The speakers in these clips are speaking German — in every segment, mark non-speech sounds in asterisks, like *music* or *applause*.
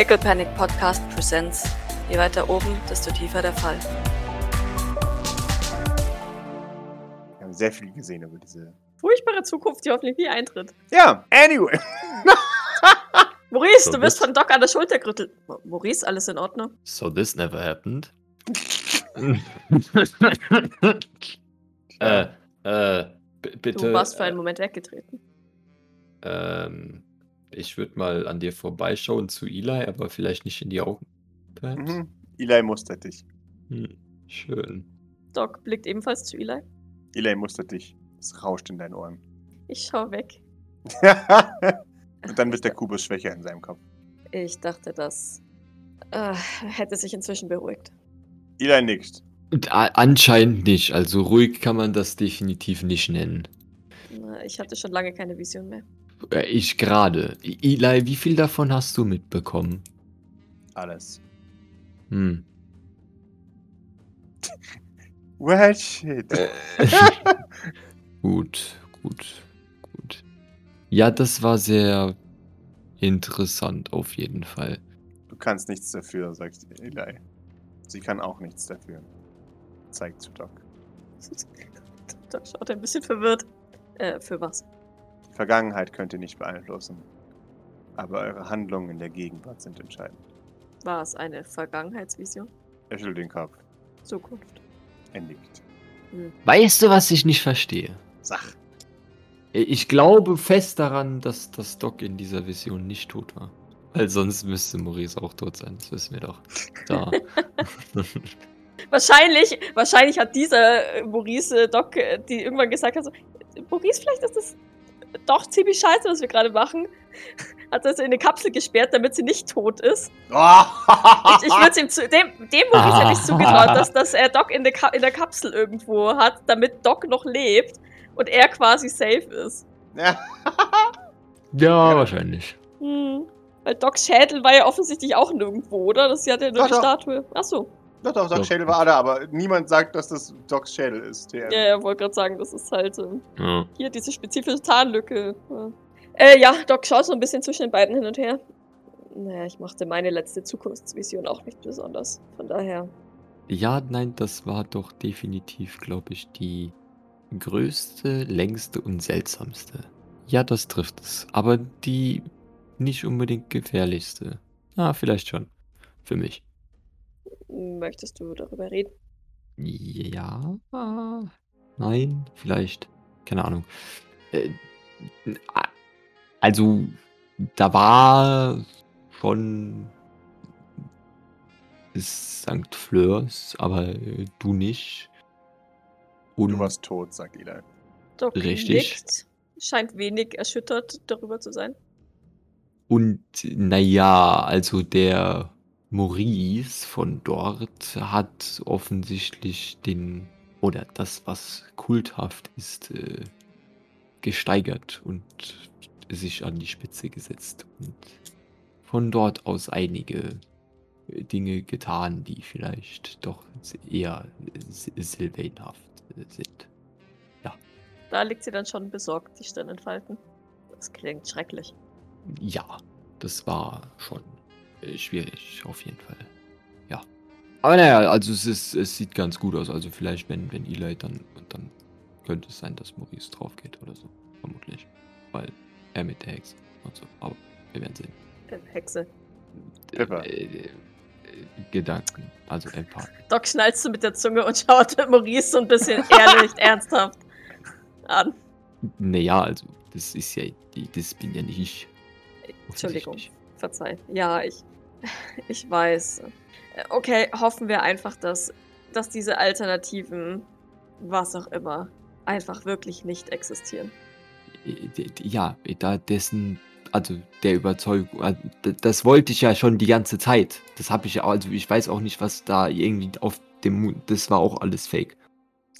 Pickle Panic Podcast Presents. Je weiter oben, desto tiefer der Fall. Wir haben sehr viel gesehen über diese. Furchtbare Zukunft, die hoffentlich nie eintritt. Ja, anyway. *laughs* Maurice, So, du wirst von Doc an der Schulter gerüttelt. Maurice, alles in Ordnung? So this never happened. *laughs* äh, äh, bitte. Du warst für einen äh, Moment weggetreten. ähm, ich würde mal an dir vorbeischauen zu Eli, aber vielleicht nicht in die Augen. Mhm. Eli mustert dich. Hm, schön. Doc blickt ebenfalls zu Eli. Eli mustert dich. Es rauscht in deinen Ohren. Ich schau weg. *laughs* Und dann wird der Kubus schwächer in seinem Kopf. Ich dachte, das äh, hätte sich inzwischen beruhigt. Eli nickt. Anscheinend nicht. Also ruhig kann man das definitiv nicht nennen. Ich hatte schon lange keine Vision mehr. Äh, Ich gerade. Eli, wie viel davon hast du mitbekommen? Alles. Hm. *laughs* Well, shit. Äh, *laughs* gut, gut, gut. Ja, das war sehr interessant auf jeden Fall. Du kannst nichts dafür, sagt Eli. Sie kann auch nichts dafür. Zeigt zu Doc. *laughs* Doc schaut ein bisschen verwirrt. Äh, für was? Vergangenheit könnt ihr nicht beeinflussen. Aber eure Handlungen in der Gegenwart sind entscheidend. War es eine Vergangenheitsvision? Er schüttelt den Kopf. Zukunft. Er nickt. Weißt du, was ich nicht verstehe? Sach. Ich glaube fest daran, dass das Doc in dieser Vision nicht tot war. Weil sonst müsste Maurice auch tot sein, das wissen wir doch. Da. *laughs* Wahrscheinlich, wahrscheinlich hat dieser äh, Maurice äh, Doc, äh, die irgendwann gesagt hat, so, Maurice, vielleicht ist das doch ziemlich scheiße, was wir gerade machen. Hat das in eine Kapsel gesperrt, damit sie nicht tot ist. Ich, ich würde ihm zu, dem, dem hätte ich *laughs* zugetraut, dass, dass er Doc in der, Ka in der Kapsel irgendwo hat, damit Doc noch lebt und er quasi safe ist. ja. ja, wahrscheinlich. Hm. Weil Docs Schädel war ja offensichtlich auch nirgendwo, oder? Das hat ja nur Doch, die doch. Statue. Achso. Doch, doch, Doc Doch. Schädel war da, aber niemand sagt, dass das Docs Schädel ist. TM. Ja, ja, wollte gerade sagen, das ist halt. Ähm, Ja. Hier, diese spezifische Tarnlücke. Ja. Äh, ja, Doc schaut so ein bisschen zwischen den beiden hin und her. Naja, ich machte meine letzte Zukunftsvision auch nicht besonders. Von daher. Ja, nein, das war doch definitiv, glaube ich, die größte, längste und seltsamste. Ja, das trifft es. Aber die nicht unbedingt gefährlichste. Ja, vielleicht schon. Für mich. Möchtest du darüber reden? Ja. Nein, vielleicht. Keine Ahnung. Äh, Also, da war schon St. Fleurs, aber äh, du nicht. Und Du warst tot, sagt Eli. Doc Richtig. nickt, scheint wenig erschüttert darüber zu sein. Und naja, also der Maurice von dort hat offensichtlich den, oder das, was kulthaft ist, äh, gesteigert und sich an die Spitze gesetzt. Und von dort aus einige äh, Dinge getan, die vielleicht doch eher äh, Sylvainhaft äh, sind. Da liegt sie dann schon besorgt, die Stirn entfalten. Das klingt schrecklich. Ja, das war schon schwierig, auf jeden Fall. Ja. Aber naja, also es, ist, es sieht ganz gut aus. Also vielleicht, wenn, wenn Eli dann, dann könnte es sein, dass Maurice drauf geht oder so. Vermutlich. Weil er mit der Hexe und so. Aber wir werden sehen. Äh, Hexe. Pippa. Äh, äh, Gedanken, also Empathen. Doc schnalzt so mit der Zunge und *laughs* schaut Maurice so ein bisschen ehrlich, *laughs* ernsthaft an. Naja, also das ist ja, das bin ja nicht ich. Entschuldigung, verzeih. Ja, ich, *laughs* ich weiß. Okay, hoffen wir einfach, dass, dass diese Alternativen, was auch immer, einfach wirklich nicht existieren. Äh, Ja, da dessen, also der Überzeugung, äh, das wollte ich ja schon die ganze Zeit. Das habe ich ja, also ich weiß auch nicht, was da irgendwie auf dem Mund, das war auch alles fake.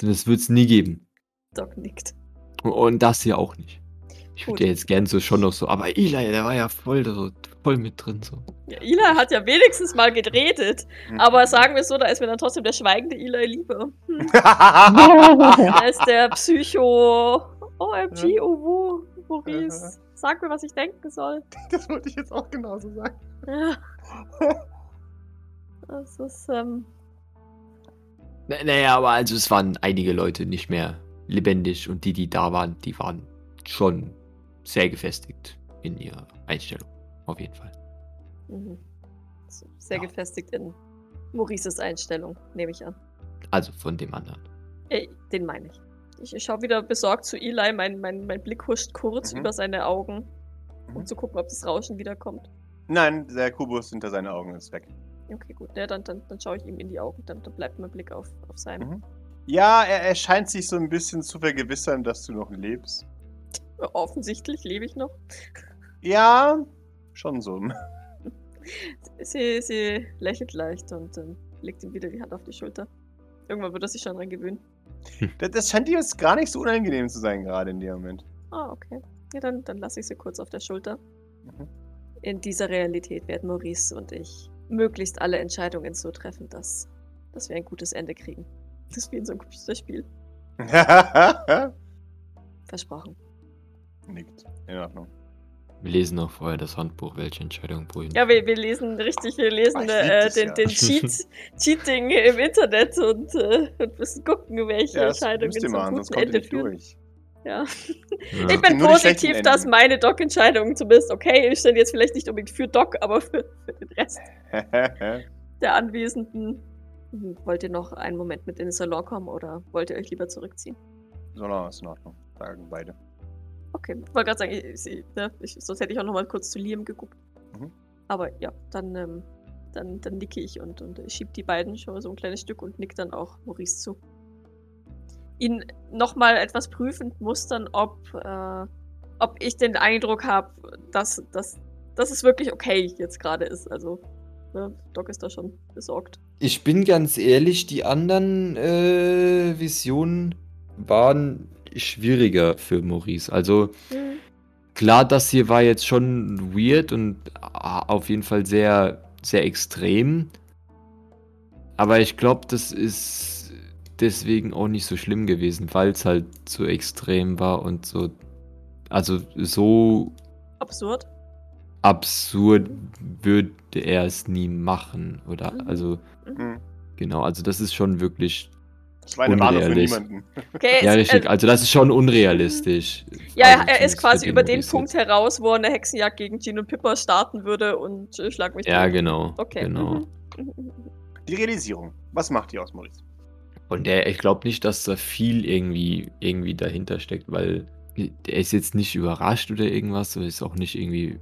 Das wird es nie geben. Doc nickt. Und das hier auch nicht. Ich würde ja jetzt gern so schon noch so, aber Eli, der war ja voll, so, voll mit drin so. Ja, Eli hat ja wenigstens mal geredet, Mhm. aber sagen wir es so, da ist mir dann trotzdem der schweigende Eli lieber. Hm. *laughs* Als der Psycho OMG, oh wo, Maurice. sag mir, was ich denken soll. Das wollte ich jetzt auch genauso sagen. Ja. Das ist, ähm, Na- Naja, aber also es waren einige Leute nicht mehr lebendig und die, die da waren, die waren schon sehr gefestigt in ihrer Einstellung. Auf jeden Fall. mhm. Sehr Ja. gefestigt in Maurices Einstellung, nehme ich an. Also von dem anderen. Ey, den meine ich. Ich, ich schaue wieder besorgt zu Eli, mein, mein, mein Blick huscht kurz Mhm. über seine Augen, um Mhm. zu gucken, ob das Rauschen wiederkommt. Nein, der Kubus hinter seinen Augen ist weg. Okay, gut. Ja, dann, dann, dann schaue ich ihm in die Augen. Dann, dann bleibt mein Blick auf, auf seinem. Mhm. Ja, er, er scheint sich so ein bisschen zu vergewissern, dass du noch lebst. Offensichtlich lebe ich noch. Ja, schon so. Sie, sie lächelt leicht und ähm, legt ihm wieder die Hand auf die Schulter. Irgendwann wird er sich schon dran gewöhnen. Das, das scheint dir jetzt gar nicht so unangenehm zu sein, gerade in dem Moment. Ah, okay. Ja, dann, dann lasse ich sie kurz auf der Schulter. Mhm. In dieser Realität werden Maurice und ich möglichst alle Entscheidungen so treffen, dass, dass wir ein gutes Ende kriegen. Das ist wie in so einem Computerspiel. *laughs* Versprochen. Nickt. In Ordnung. Wir lesen noch vorher das Handbuch, welche Entscheidung wohin. Ja, wir, wir lesen richtig, wir lesen ich äh, den, ja. den Cheat, *laughs* Cheating im Internet und, äh, und müssen gucken, welche Ja, das Entscheidungen müsst ihr zum machen, sonst guten kommt ihr Ende nicht führen. durch. Ja. Ja. Ich bin positiv, dass meine Doc-Entscheidungen zumindest okay sind. Jetzt vielleicht nicht unbedingt für Doc, aber für, für den Rest *laughs* der Anwesenden. Hm, Wollt ihr noch einen Moment mit in den Salon kommen oder wollt ihr euch lieber zurückziehen? so, na, ist in Ordnung. Sagen beide. Okay, ich wollte gerade sagen, ich, ich, ne, ich, sonst hätte ich auch noch mal kurz zu Liam geguckt. Mhm. Aber ja, dann, ähm, dann, dann nicke ich und, und schieb die beiden schon so ein kleines Stück und nick dann auch Maurice zu. Ihn nochmal etwas prüfend mustern, ob, äh, ob ich den Eindruck habe, dass, dass, dass es wirklich okay jetzt gerade ist. Also, ne, Doc ist da schon besorgt. Ich bin ganz ehrlich, die anderen äh, Visionen waren schwieriger für Maurice. Also klar, das hier war jetzt schon weird und ah, auf jeden Fall sehr, sehr extrem. Aber ich glaube, das ist deswegen auch nicht so schlimm gewesen, weil es halt so extrem war und so, also so Absurd. absurd würde er es nie machen. Oder Mhm. also, Hm. genau, also das ist schon wirklich Das war eine Warnung für Unrealistisch. niemanden. Okay, Ja, es- richtig. äh, Also das ist schon unrealistisch. Ja, Also er ist quasi über den Punkt jetzt. heraus, wo er eine Hexenjagd gegen Jean und Pippa starten würde und äh, schlag mich Ja, tot. genau. Okay. genau. mhm. Die Realisierung. Was macht ihr aus, Maurice? Und der, ich glaube nicht, dass da viel irgendwie, irgendwie dahinter steckt, weil der ist jetzt nicht überrascht oder irgendwas, oder ist auch nicht irgendwie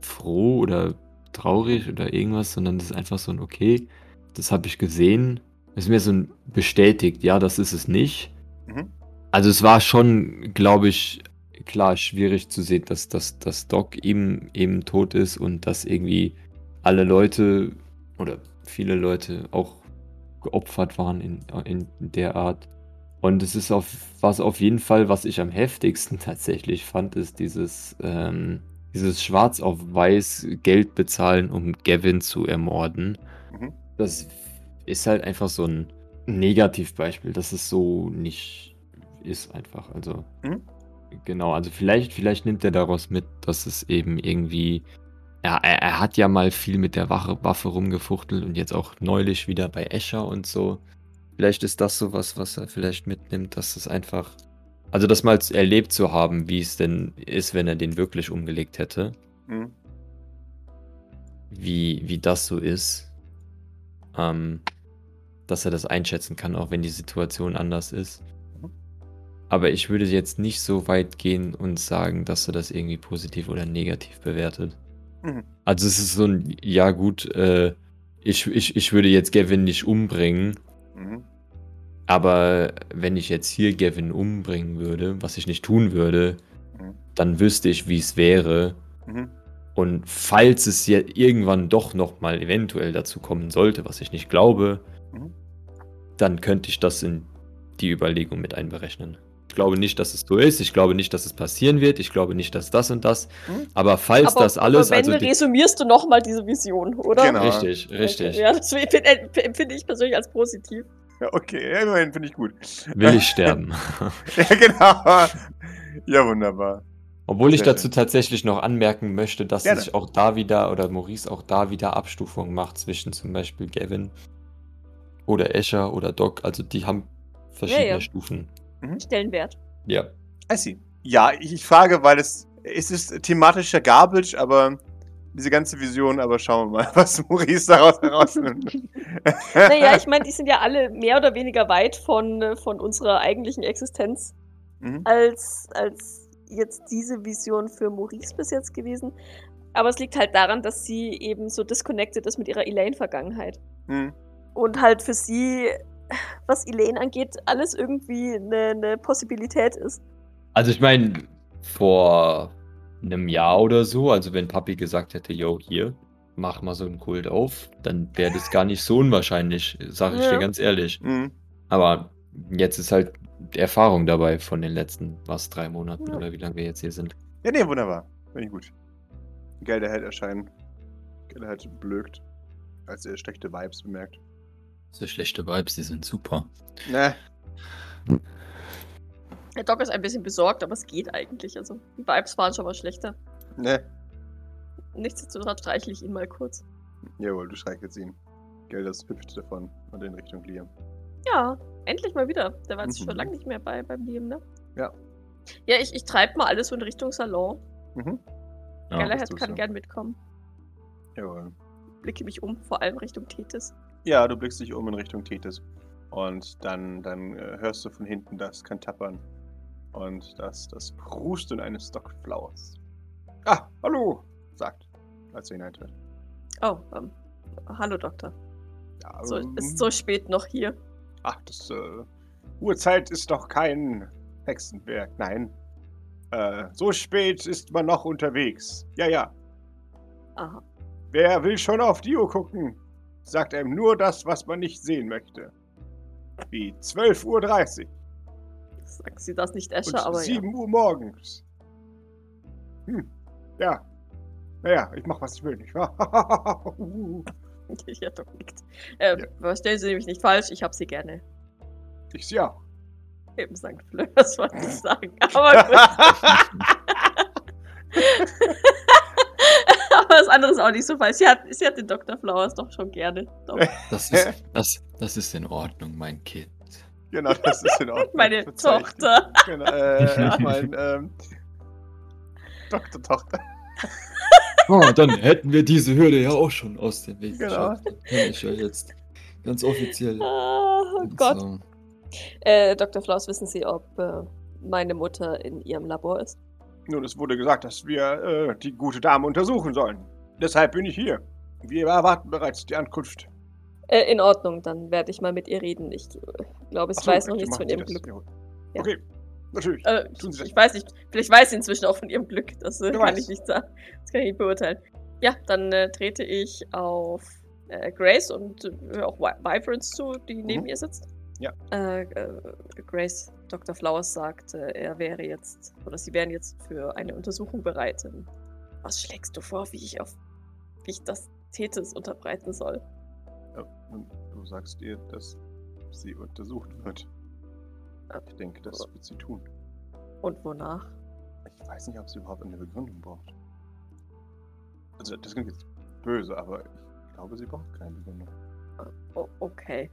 froh oder traurig oder irgendwas, sondern das ist einfach so ein Okay, das habe ich gesehen. Ist mir so ein bestätigt, ja, das ist es nicht. Mhm. Also es war schon, glaube ich, klar schwierig zu sehen, dass, dass, dass Doc eben, eben tot ist und dass irgendwie alle Leute oder viele Leute auch geopfert waren in, in der Art. Und es ist auf, was auf jeden Fall, was ich am heftigsten *laughs* tatsächlich fand, ist dieses, ähm, dieses Schwarz auf Weiß Geld bezahlen, um Gavin zu ermorden. Mhm. Das ist halt einfach so ein Negativbeispiel, dass es so nicht ist einfach. Also Mhm. genau, also vielleicht, vielleicht nimmt er daraus mit, dass es eben irgendwie. Ja, er, er hat ja mal viel mit der Wache, Waffe rumgefuchtelt und jetzt auch neulich wieder bei Escher und so. Vielleicht ist das sowas, was er vielleicht mitnimmt, dass es einfach. Also das mal erlebt zu haben, wie es denn ist, wenn er den wirklich umgelegt hätte Mhm. wie, wie das so ist. Ähm, dass er das einschätzen kann, auch wenn die Situation anders ist. Mhm. Aber ich würde jetzt nicht so weit gehen und sagen, dass er das irgendwie positiv oder negativ bewertet. Mhm. Also es ist so ein, ja gut, äh, ich, ich, ich würde jetzt Gavin nicht umbringen, Mhm. aber wenn ich jetzt hier Gavin umbringen würde, was ich nicht tun würde, Mhm. dann wüsste ich, wie es wäre. Und falls es ja irgendwann doch nochmal eventuell dazu kommen sollte, was ich nicht glaube, Mhm. dann könnte ich das in die Überlegung mit einberechnen. Ich glaube nicht, dass es so ist. Ich glaube nicht, dass es passieren wird. Ich glaube nicht, dass das und das. Mhm. Aber falls aber, das alles, aber wenn also resümierst du nochmal diese Vision, oder? Genau. richtig, richtig, Ja, das empfinde ich persönlich als positiv. Ja, okay, immerhin finde ich gut. will ich *laughs* sterben. Ja, genau. Ja, wunderbar. Obwohl ich dazu schön. tatsächlich noch anmerken möchte, dass Gerne. sich auch da wieder oder Maurice auch da wieder Abstufungen macht zwischen zum Beispiel Gavin oder Escher oder Doc. Also die haben verschiedene ja. Stufen. Stellenwert. Ja. I see. Ja, ich, ich frage, weil es, es ist thematischer Garbage, aber diese ganze Vision, aber schauen wir mal, *laughs* was Maurice daraus herausnimmt. *laughs* Naja, ich meine, die sind ja alle mehr oder weniger weit von, von unserer eigentlichen Existenz Mhm. als, als jetzt diese Vision für Maurice bis jetzt gewesen. Aber es liegt halt daran, dass sie eben so disconnected ist mit ihrer Elaine-Vergangenheit. Mhm. Und halt für sie, was Elaine angeht, alles irgendwie eine, eine Possibilität ist. Also ich meine, vor einem Jahr oder so, also wenn Papi gesagt hätte, yo, hier, mach mal so einen Kult auf, dann wäre das gar nicht so unwahrscheinlich, sage ich Ja. dir ganz ehrlich. Mhm. Aber jetzt ist halt Erfahrung dabei von den letzten, was, drei Monaten Ja. oder wie lange wir jetzt hier sind. Ja, nee, wunderbar. Finde ich gut. Gelderheld erscheinen. Gelderheld blökt, als er schlechte Vibes bemerkt. So schlechte Vibes, die sind super. Ne, Der Doc ist ein bisschen besorgt, aber es geht eigentlich. Also die Vibes waren schon mal schlechter. ne. Nichtsdestotrotz streichle ich ihn mal kurz. Jawohl, du streichelst ihn. Gelders hüpft davon und in Richtung Liam. Ja, endlich mal wieder. Der war jetzt Mhm. schon lange nicht mehr bei, beim Liam, ne? Ja. Ja, ich, ich treibe mal alles so in Richtung Salon. Mhm. Ja, Galahad kann du. gern mitkommen. Jawohl. Blicke mich um, vor allem Richtung Tethys. Ja, du blickst dich um in Richtung Tethys. Und dann, dann äh, hörst du von hinten das Kantappern. Und das, das Prusten eines Stockflowers. Ah, hallo, sagt, als er hineintritt. Oh, ähm, hallo Doktor. Ja, So, ähm, ist so spät noch hier. Ach, das äh, Uhrzeit ist doch kein Hexenwerk. Nein. Äh, so spät ist man noch unterwegs. Ja, ja. Aha. Wer will schon auf die Uhr gucken? Sagt einem nur das, was man nicht sehen möchte. Wie 12.30 Uhr Sagen Sie das nicht, und Escher, aber 7 Uhr morgens. Hm, ja. Naja, ich mach, was ich will, nicht wahr? *laughs* ja. ja, Doc nickt. Äh, Ja. Verstehen Sie mich nicht falsch, ich habe Sie gerne. ich sie auch. Eben St. Fleur, das wollte ich sagen. *laughs* Aber gut. *laughs* aber das andere ist auch nicht so falsch. Sie hat, sie hat den Dr. Flowers doch schon gerne. Doch. *laughs* Das ist, das, das ist in Ordnung, mein Kind. genau, das ist in Ordnung. Meine. Tochter. Genau, äh, ich mein, ähm, Doktor Tochter. Oh, dann hätten wir diese Hürde ja auch schon aus dem Weg Genau. geschafft. Kann ich ja jetzt ganz offiziell. Ah, oh Gott. So. Äh, Dr. Flowers, wissen Sie, ob äh, meine Mutter in Ihrem Labor ist? Nun, es wurde gesagt, dass wir äh, die gute Dame untersuchen sollen. Deshalb bin ich hier. Wir erwarten bereits die Ankunft. Äh, in Ordnung, dann werde ich mal mit ihr reden. Ich äh, glaube, sie Ach so, weiß noch nichts von ihrem. Glück. Ja. Okay, natürlich. Äh, Tun ich, Sie das. ich weiß nicht, vielleicht weiß sie inzwischen auch von ihrem Glück. Das äh, kann weiß. ich nicht sagen. Das kann ich nicht beurteilen. Ja, dann äh, trete ich auf äh, Grace und äh, auch Vi- Vibrance zu, die neben Mhm. ihr sitzt. Ja. Äh, Grace, Dr. Flowers sagt, er wäre jetzt, oder sie wären jetzt für eine Untersuchung bereit. Ähm, Was schlägst du vor, wie ich auf, wie ich das Tethys unterbreiten soll? Ja, und du sagst ihr, dass sie untersucht wird. Ich denke, das wird sie tun. Und wonach? Ich weiß nicht, ob sie überhaupt eine Begründung braucht. Also, das klingt jetzt böse, aber ich glaube, sie braucht keine Begründung. Oh, okay.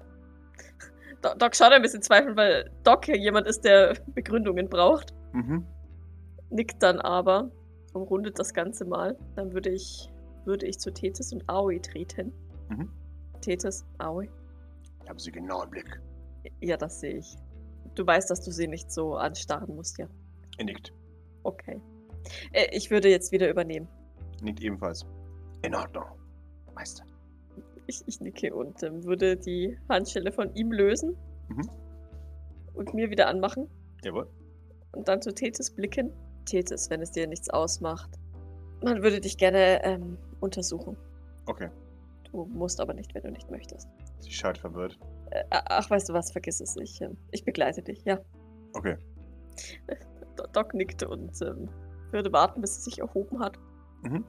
*laughs* Do- Doc schaut ein bisschen zweifelnd, weil Doc ja jemand ist, der *laughs* Begründungen braucht. Mhm. Nickt dann aber, umrundet das Ganze mal. Dann würde ich, würde ich zu Tethys und Aoi treten. Mhm. Tethys, Aoi. Ich habe sie genau im Blick. Ja, das sehe ich. Du weißt, dass du sie nicht so anstarren musst, ja. Er nickt. Okay. Äh, ich würde jetzt wieder übernehmen. Nickt ebenfalls. In Ordnung. Meister. Ich, ich nicke und ähm, würde die Handschelle von ihm lösen Mhm. und mir wieder anmachen. Jawohl. und dann zu Tethys blicken. Tethys, wenn es dir nichts ausmacht. Man würde dich gerne ähm, untersuchen. Okay. Du musst aber nicht, wenn du nicht möchtest. Sie schaut verwirrt. Äh, ach, weißt du was, vergiss es. Ich, ähm, ich begleite dich, ja. Okay. *laughs* Do- Doc nickte und ähm, würde warten, bis sie sich erhoben hat. Mhm.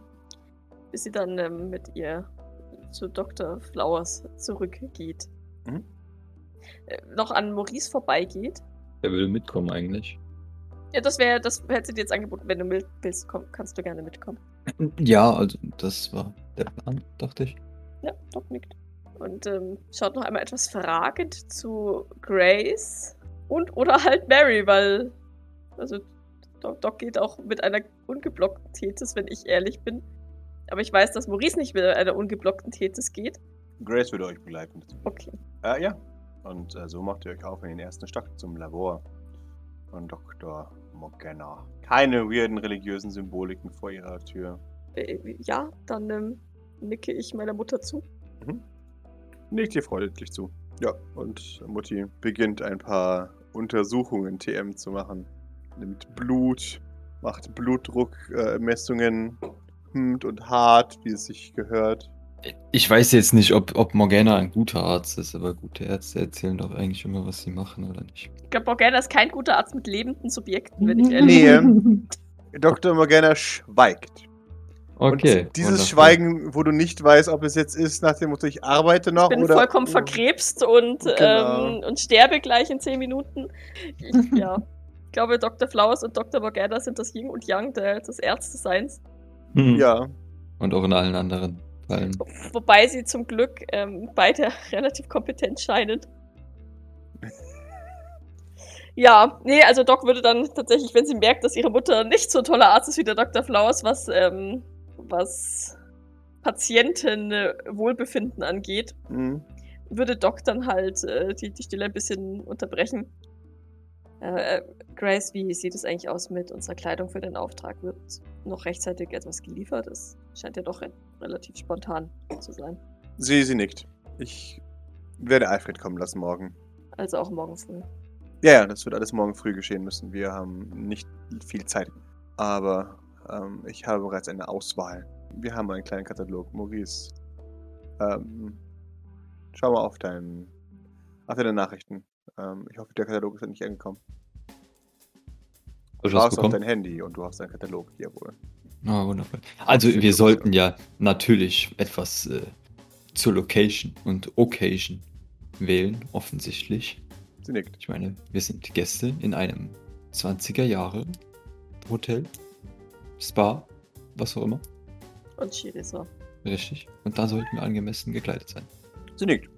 Bis sie dann ähm, mit ihr zu Dr. Flowers zurückgeht. Mhm. Äh, noch an Maurice vorbeigeht. Der will mitkommen eigentlich. Ja, das wäre, das hätte sie dir jetzt angeboten. Wenn du mit willst, komm, kannst du gerne mitkommen. Ja, also das war der Plan, dachte ich. Ja, Doc nickt. Und ähm, schaut noch einmal etwas fragend zu Grace und oder halt Mary, weil also Doc, Doc geht auch mit einer ungeblockten Tethys, wenn ich ehrlich bin. Aber ich weiß, dass Maurice nicht mit einer ungeblockten Tethys geht. Grace würde euch begleiten. Okay. Äh, ja. Und äh, so macht ihr euch auf in den ersten Stock zum Labor von Dr. Morgana. Keine weirden religiösen Symboliken vor ihrer Tür. Äh, ja, dann ähm, nicke ich meiner Mutter zu. Nickt ihr freundlich zu. Ja, und Mutti beginnt ein paar Untersuchungen TM zu machen. Nimmt Blut, macht Blutdruckmessungen, hemmt und hart, wie es sich gehört. Ich weiß jetzt nicht, ob, ob Morgana ein guter Arzt ist, aber gute Ärzte erzählen doch eigentlich immer, was sie machen, oder nicht? Ich glaube, Morgana ist kein guter Arzt mit lebenden Subjekten, wenn ich *laughs* ehrlich bin. Nee, Dr. Morgana schweigt. Okay. Und dieses wundervoll. Schweigen, wo du nicht weißt, ob es jetzt ist, nach dem Motto, ich arbeite noch Ich bin oder. vollkommen verkrebst und, Genau. ähm, und sterbe gleich in 10 Minuten. Ich, *laughs* ja. Ich glaube, Dr. Flowers und Dr. Morgana sind das Yin und Yang der, des Ärzteseins. Hm. Ja, Und auch in allen anderen Fällen. Wobei sie zum Glück ähm, beide *laughs* relativ kompetent scheinen. *laughs* Ja, nee, also Doc würde dann tatsächlich, wenn sie merkt, dass ihre Mutter nicht so ein toller Arzt ist wie der Dr. Flowers, was, ähm, was Patientenwohlbefinden angeht, mhm. würde Doc dann halt äh, die, die Stille ein bisschen unterbrechen. Äh, äh, Grace, wie sieht es eigentlich aus mit unserer Kleidung für den Auftrag? Wird noch rechtzeitig etwas geliefert? Es scheint ja doch re relativ spontan zu sein. sie, sie nickt. Ich werde Alfred kommen lassen morgen. Also auch morgen früh. Ja, ja, das wird alles morgen früh geschehen müssen. Wir haben nicht viel Zeit. Aber ähm, ich habe bereits eine Auswahl. Wir haben einen kleinen Katalog. Maurice, ähm, schau mal auf, dein, auf deine Nachrichten. Ähm, ich hoffe, der Katalog ist nicht angekommen. Du hast auf dein Handy und du hast einen Katalog. Jawohl. Ah, wundervoll. Also, wir sollten ja natürlich etwas äh, zur Location und Occasion wählen, offensichtlich. Sie nickt. Ich meine, wir sind Gäste in einem 20er Jahre Hotel, Spa, was auch immer. Und Shirisa. Richtig. Und da sollten wir angemessen gekleidet sein. Sie nickt.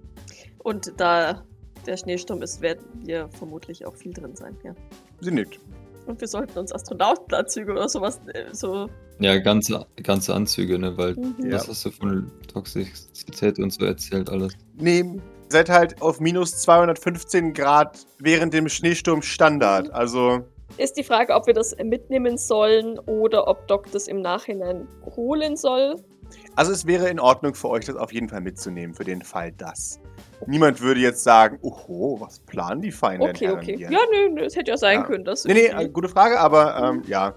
Und da der Schneesturm ist, werden wir vermutlich auch viel drin sein, ja. Sie nickt. Und wir sollten uns Astronautenanzüge oder sowas äh, so. Ja, ganze, ganze Anzüge, ne? Weil, Mhm. Ja. was hast du von Toxizität und so erzählt alles? Nee, seid halt auf minus 215 Grad während dem Schneesturm Standard. Also, Ist die Frage, ob wir das mitnehmen sollen oder ob Doc das im Nachhinein holen soll. also es wäre in Ordnung für euch, das auf jeden Fall mitzunehmen, für den Fall das. Niemand würde jetzt sagen, oho, was planen die feinen Okay, Herren okay. hier? Ja, nö, nö, es hätte ja sein Ja. können. Dass Nee, nee, gute Frage, aber ähm, ja.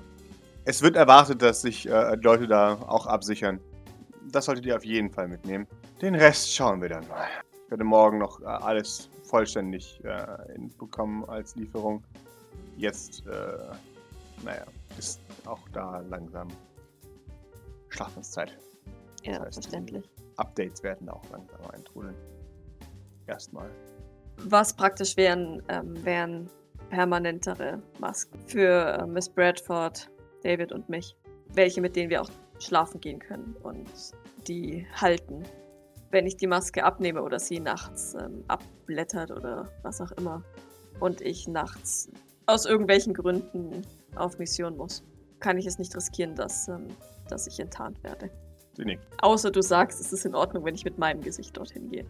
Es wird erwartet, dass sich äh, Leute da auch absichern. Das solltet ihr auf jeden Fall mitnehmen. Den Rest schauen wir dann mal. Ich werde morgen noch äh, alles vollständig äh, hinbekommen als Lieferung. Jetzt, äh, naja, ist auch da langsam Schlafenszeit. ja, das heißt, verständlich. Updates werden auch langsam eintrudeln. Erstmal. Was praktisch wären, ähm, wären permanentere Masken für äh, Miss Bradford, David und mich. Welche, mit denen wir auch schlafen gehen können und die halten. Wenn ich die Maske abnehme oder sie nachts ähm, abblättert oder was auch immer und ich nachts aus irgendwelchen Gründen auf Mission muss, kann ich es nicht riskieren, dass, ähm, dass ich enttarnt werde. Sie nickt. Außer du sagst, es ist in Ordnung, wenn ich mit meinem Gesicht dorthin gehe.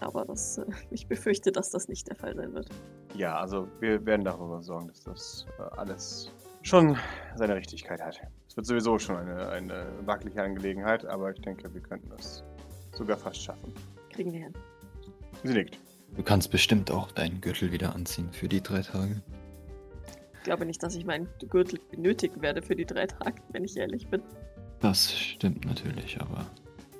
Aber das, äh, *laughs* ich befürchte, dass das nicht der Fall sein wird. Ja, also wir werden darüber sorgen, dass das äh, alles schon seine Richtigkeit hat. Es wird sowieso schon eine, eine wackelige Angelegenheit, aber ich denke, wir könnten das sogar fast schaffen. Kriegen wir hin. Sie nickt. Du kannst bestimmt auch deinen Gürtel wieder anziehen für die drei Tage. Ich glaube nicht, dass ich meinen Gürtel benötigen werde für die drei Tage, wenn ich ehrlich bin. Das stimmt natürlich, aber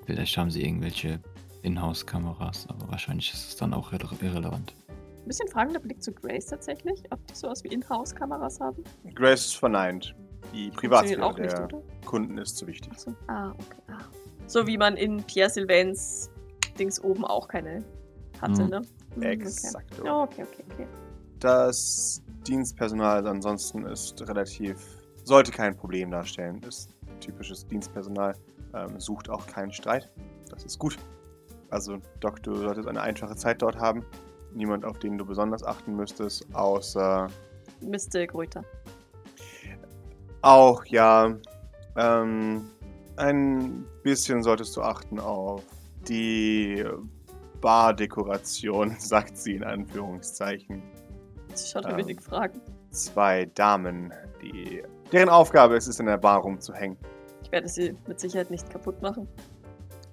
vielleicht haben sie irgendwelche Inhouse-Kameras, aber wahrscheinlich ist es dann auch irre irrelevant. Ein bisschen fragender Blick zu Grace tatsächlich, ob die sowas wie Inhouse-Kameras haben. Grace verneint. Die Privatsphäre auch nicht, der oder? Kunden ist zu wichtig. Achso. Ah, okay. Ah. So wie man in Pierre Sylvains Dings oben auch keine hatte, Mhm. ne? Mhm, Exakt. Okay. Oh, okay, okay, okay. Das Dienstpersonal ansonsten ist relativ, sollte kein Problem darstellen. Ist typisches Dienstpersonal, ähm, sucht auch keinen Streit. Das ist gut. Also, Doc, du solltest eine einfache Zeit dort haben. Niemand, auf den du besonders achten müsstest, außer Mr. Gröter. auch, ja, ähm, ein bisschen solltest du achten auf die Bardekoration, *laughs* sagt sie in Anführungszeichen. Das ist schon ein Ähm. wenig Fragen. Zwei Damen, die, deren Aufgabe es ist, in der Bar rumzuhängen. Ich werde sie mit Sicherheit nicht kaputt machen.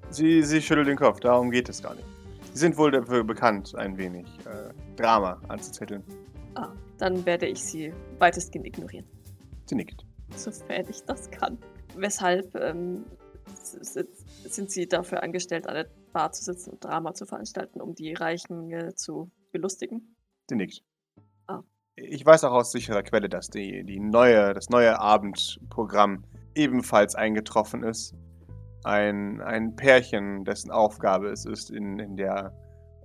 Sie, sie schüttelt den Kopf, darum geht es gar nicht. Sie sind wohl dafür bekannt, ein wenig äh, Drama anzuzetteln. Ah, dann werde ich sie weitestgehend ignorieren. Sie nickt. Sofern ich das kann. Weshalb ähm, sind sie dafür angestellt, an der Bar zu sitzen und Drama zu veranstalten, um die Reichen äh, zu belustigen? Sie nickt. Ah. Ich weiß auch aus sicherer Quelle, dass die, die neue, das neue Abendprogramm ebenfalls eingetroffen ist. Ein, ein Pärchen, dessen Aufgabe es ist, in, in der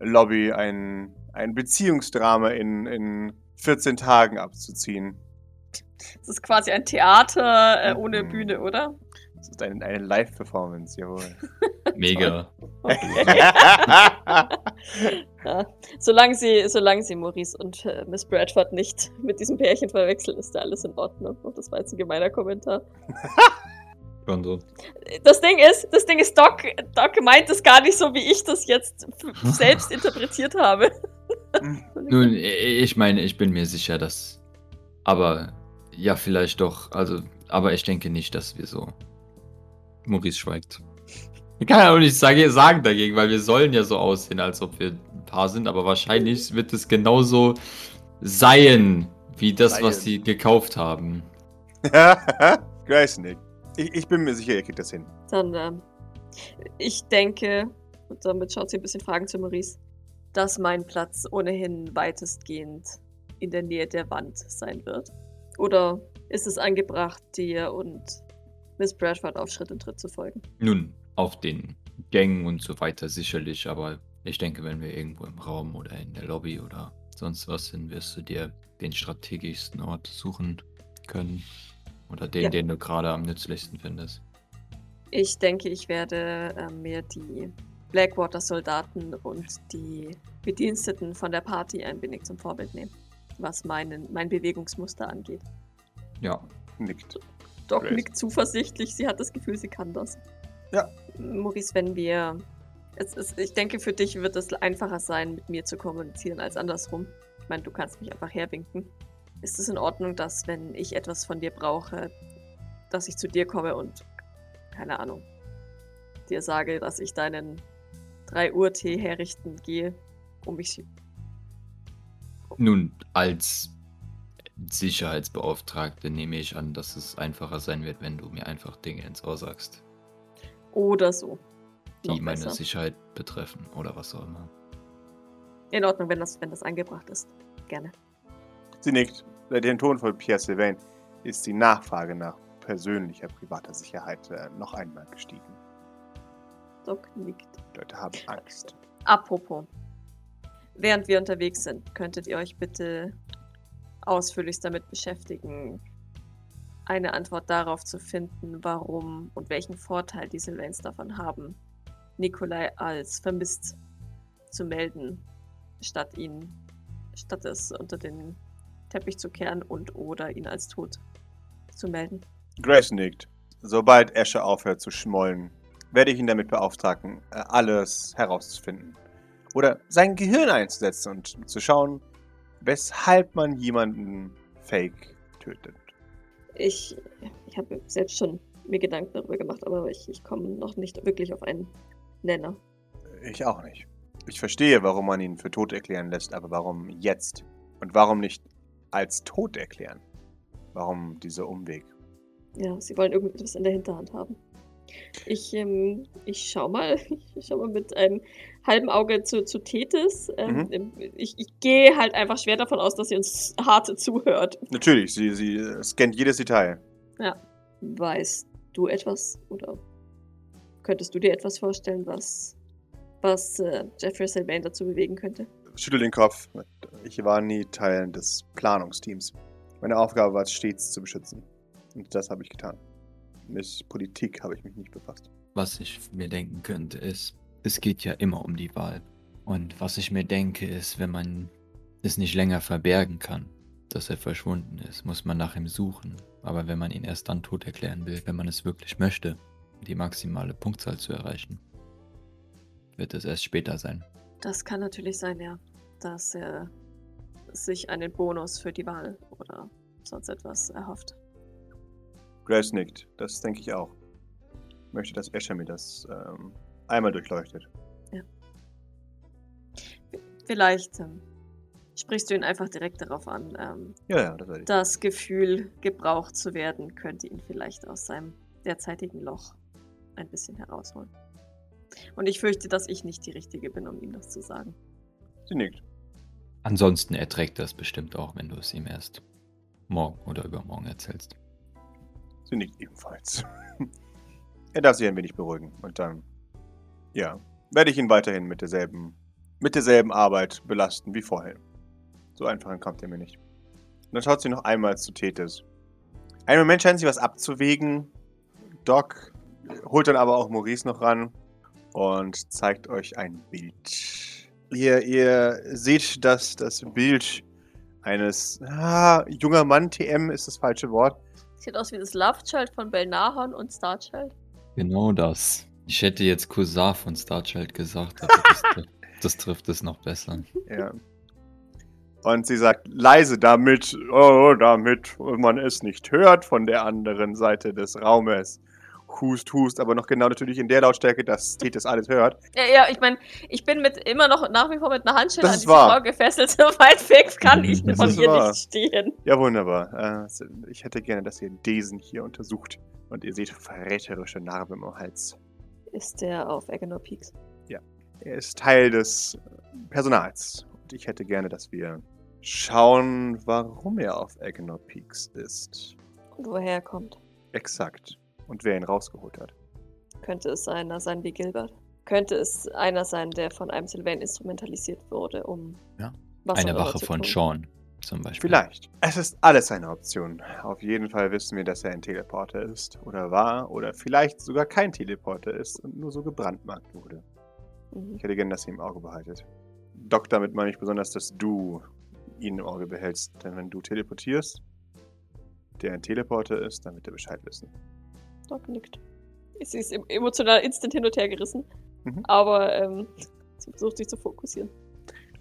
Lobby ein, ein Beziehungsdrama in, in 14 Tagen abzuziehen. Das ist quasi ein Theater äh, ohne Mhm. Bühne, oder? Das ist eine, eine Live-Performance, jawohl. *laughs* Mega. *laughs* Ja. Solange sie, solange sie Maurice und äh, Miss Bradford nicht mit diesem Pärchen verwechseln, ist da alles in Ordnung. Oh, das war jetzt ein gemeiner Kommentar. *laughs* Schon so. Das Ding ist, das Ding ist, Doc, Doc meint es gar nicht so, wie ich das jetzt selbst interpretiert habe. Nun, ich meine, ich bin mir sicher, dass. Aber ja, vielleicht doch. Also, aber ich denke nicht, dass wir so. Maurice schweigt. Ich kann ja auch nicht sage- sagen dagegen, weil wir sollen ja so aussehen, als ob wir ein Paar sind, aber wahrscheinlich wird es genauso sein, wie das, was Seien. sie gekauft haben. *laughs* Grace nickt. Ich, ich bin mir sicher, ihr kriegt das hin. Dann, ähm, ich denke, und damit schaut sie ein bisschen Fragen zu Maurice, dass mein Platz ohnehin weitestgehend in der Nähe der Wand sein wird. Oder ist es angebracht, dir und Miss Bradford auf Schritt und Tritt zu folgen? Nun, auf den Gängen und so weiter sicherlich, aber ich denke, wenn wir irgendwo im Raum oder in der Lobby oder sonst was sind, wirst du dir den strategischsten Ort suchen können. Oder den, Ja. den du gerade am nützlichsten findest. Ich denke, ich werde äh, mir die Blackwater-Soldaten und die Bediensteten von der Party ein wenig zum Vorbild nehmen, was meinen, mein Bewegungsmuster angeht. Ja, Nickt. Doc Grace. nickt zuversichtlich, sie hat das Gefühl, sie kann das. Ja. Maurice, wenn wir. Es ist, ich denke, für dich wird es einfacher sein, mit mir zu kommunizieren als andersrum. Ich meine, du kannst mich einfach herwinken. Ist es in Ordnung, dass, wenn ich etwas von dir brauche, dass ich zu dir komme und, keine Ahnung, dir sage, dass ich deinen 3 Uhr Tee herrichten gehe, um mich. nun, als Sicherheitsbeauftragte nehme ich an, dass es einfacher sein wird, wenn du mir einfach Dinge ins Ohr sagst, Oder so. die Noch meine besser. Sicherheit betreffen oder was auch immer. In Ordnung, wenn das, wenn das angebracht ist. Gerne. Sie nickt. Bei dem Ton von Pierre Sylvain ist die Nachfrage nach persönlicher privater Sicherheit äh, noch einmal gestiegen. Doc nickt. Die Leute haben Angst. Apropos. Während wir unterwegs sind, könntet ihr euch bitte ausführlichst damit beschäftigen, eine Antwort darauf zu finden, warum und welchen Vorteil die Sylvains davon haben, Nikolai als vermisst zu melden, statt ihn, statt es unter den Teppich zu kehren und oder ihn als tot zu melden. Grace nickt. Sobald Esche aufhört zu schmollen, werde ich ihn damit beauftragen, äh, alles herauszufinden. Oder sein Gehirn einzusetzen und zu schauen, weshalb man jemanden fake tötet. Ich, ich habe selbst schon mir Gedanken darüber gemacht, aber ich, ich komme noch nicht wirklich auf einen Nenner. Ich auch nicht. Ich verstehe, warum man ihn für tot erklären lässt, aber warum jetzt? Und warum nicht als tot erklären? Warum dieser Umweg? Ja, sie wollen irgendetwas in der Hinterhand haben. Ich, ähm, ich schau mal, *laughs* ich schau mal mit einem halben Auge zu, zu Tethys. Ähm, ähm, ich, ich gehe halt einfach schwer davon aus, dass sie uns *laughs* hart zuhört. Natürlich, sie, sie äh, scannt jedes Detail. Weißt du etwas oder könntest du dir etwas vorstellen, was, was äh, Jeffrey Sylvain dazu bewegen könnte? Schüttelt den Kopf. Ich war nie Teil des Planungsteams. Meine Aufgabe war es stets zu beschützen. Und das habe ich getan. Mit Politik habe ich mich nicht befasst. Was ich mir denken könnte, ist, es geht ja immer um die Wahl. Und was ich mir denke, ist, wenn man es nicht länger verbergen kann, dass er verschwunden ist, muss man nach ihm suchen. Aber wenn man ihn erst dann tot erklären will, wenn man es wirklich möchte, die maximale Punktzahl zu erreichen, wird es erst später sein. Das kann natürlich sein, ja. Dass er sich einen Bonus für die Wahl oder sonst etwas erhofft. Grace nickt. Das denke ich auch. Ich möchte, dass Escher mir das ähm, einmal durchleuchtet. Vielleicht ähm, sprichst du ihn einfach direkt darauf an. Ähm, Ja, ja, das werde ich. das Gefühl, gebraucht zu werden, könnte ihn vielleicht aus seinem derzeitigen Loch ein bisschen herausholen. Und ich fürchte, dass ich nicht die Richtige bin, um ihm das zu sagen. Sie nickt. Ansonsten erträgt er es bestimmt auch, wenn du es ihm erst morgen oder übermorgen erzählst. Sie nickt ebenfalls. *laughs* er darf sich ein wenig beruhigen. Und dann, ja, werde ich ihn weiterhin mit derselben, mit derselben Arbeit belasten wie vorher. So einfach entkommt er mir nicht. Und dann schaut sie noch einmal zu Tethys. Einen Moment scheint sie was abzuwägen. Doc holt dann aber auch Maurice noch ran und zeigt euch ein Bild. Ihr, ihr seht, dass das Bild eines ah, junger Mann, TM ist das falsche Wort, Sieht aus wie das Love Child von Belnahon und Star Child. Genau das. Ich hätte jetzt Cousin von Starchild gesagt, aber das, *laughs* trifft, das trifft es noch besser. Ja. Und sie sagt leise damit, oh, damit man es nicht hört von der anderen Seite des Raumes. Hust, hust, aber noch genau natürlich in der Lautstärke, dass Tethys alles hört. Ja, ja ich meine, ich bin mit immer noch nach wie vor mit einer Handschelle Das an diese wahr. Frau gefesselt. *laughs* So weit weg kann ich Das von ihr wahr. nicht stehen. Ja, wunderbar. Äh, ich hätte gerne, dass ihr Desen hier untersucht. Und ihr seht verräterische Narben am Hals. Ist der auf Agenor Peaks? Er ist Teil des Personals. Und ich hätte gerne, dass wir schauen, warum er auf Agenor Peaks ist. Und woher er kommt? Exakt. Und wer ihn rausgeholt hat. Könnte es einer sein wie Gilbert? Könnte es einer sein, der von einem Sylvain instrumentalisiert wurde, um Ja. was Eine Wache zu von tun? Sean zum Beispiel. Vielleicht. Es ist alles eine Option. Auf jeden Fall wissen wir, dass er ein Teleporter ist. Oder war. Oder vielleicht sogar kein Teleporter ist und nur so gebrandmarkt wurde. Mhm. Ich hätte gerne, dass ihr im Auge behaltet. Doc, damit meine ich besonders, dass du ihn im Auge behältst. Denn wenn du teleportierst, der ein Teleporter ist, dann wird er Bescheid wissen. Doc nickt. Sie ist em- emotional instant hin und her gerissen. Mhm. Aber ähm, sie versucht sich zu fokussieren.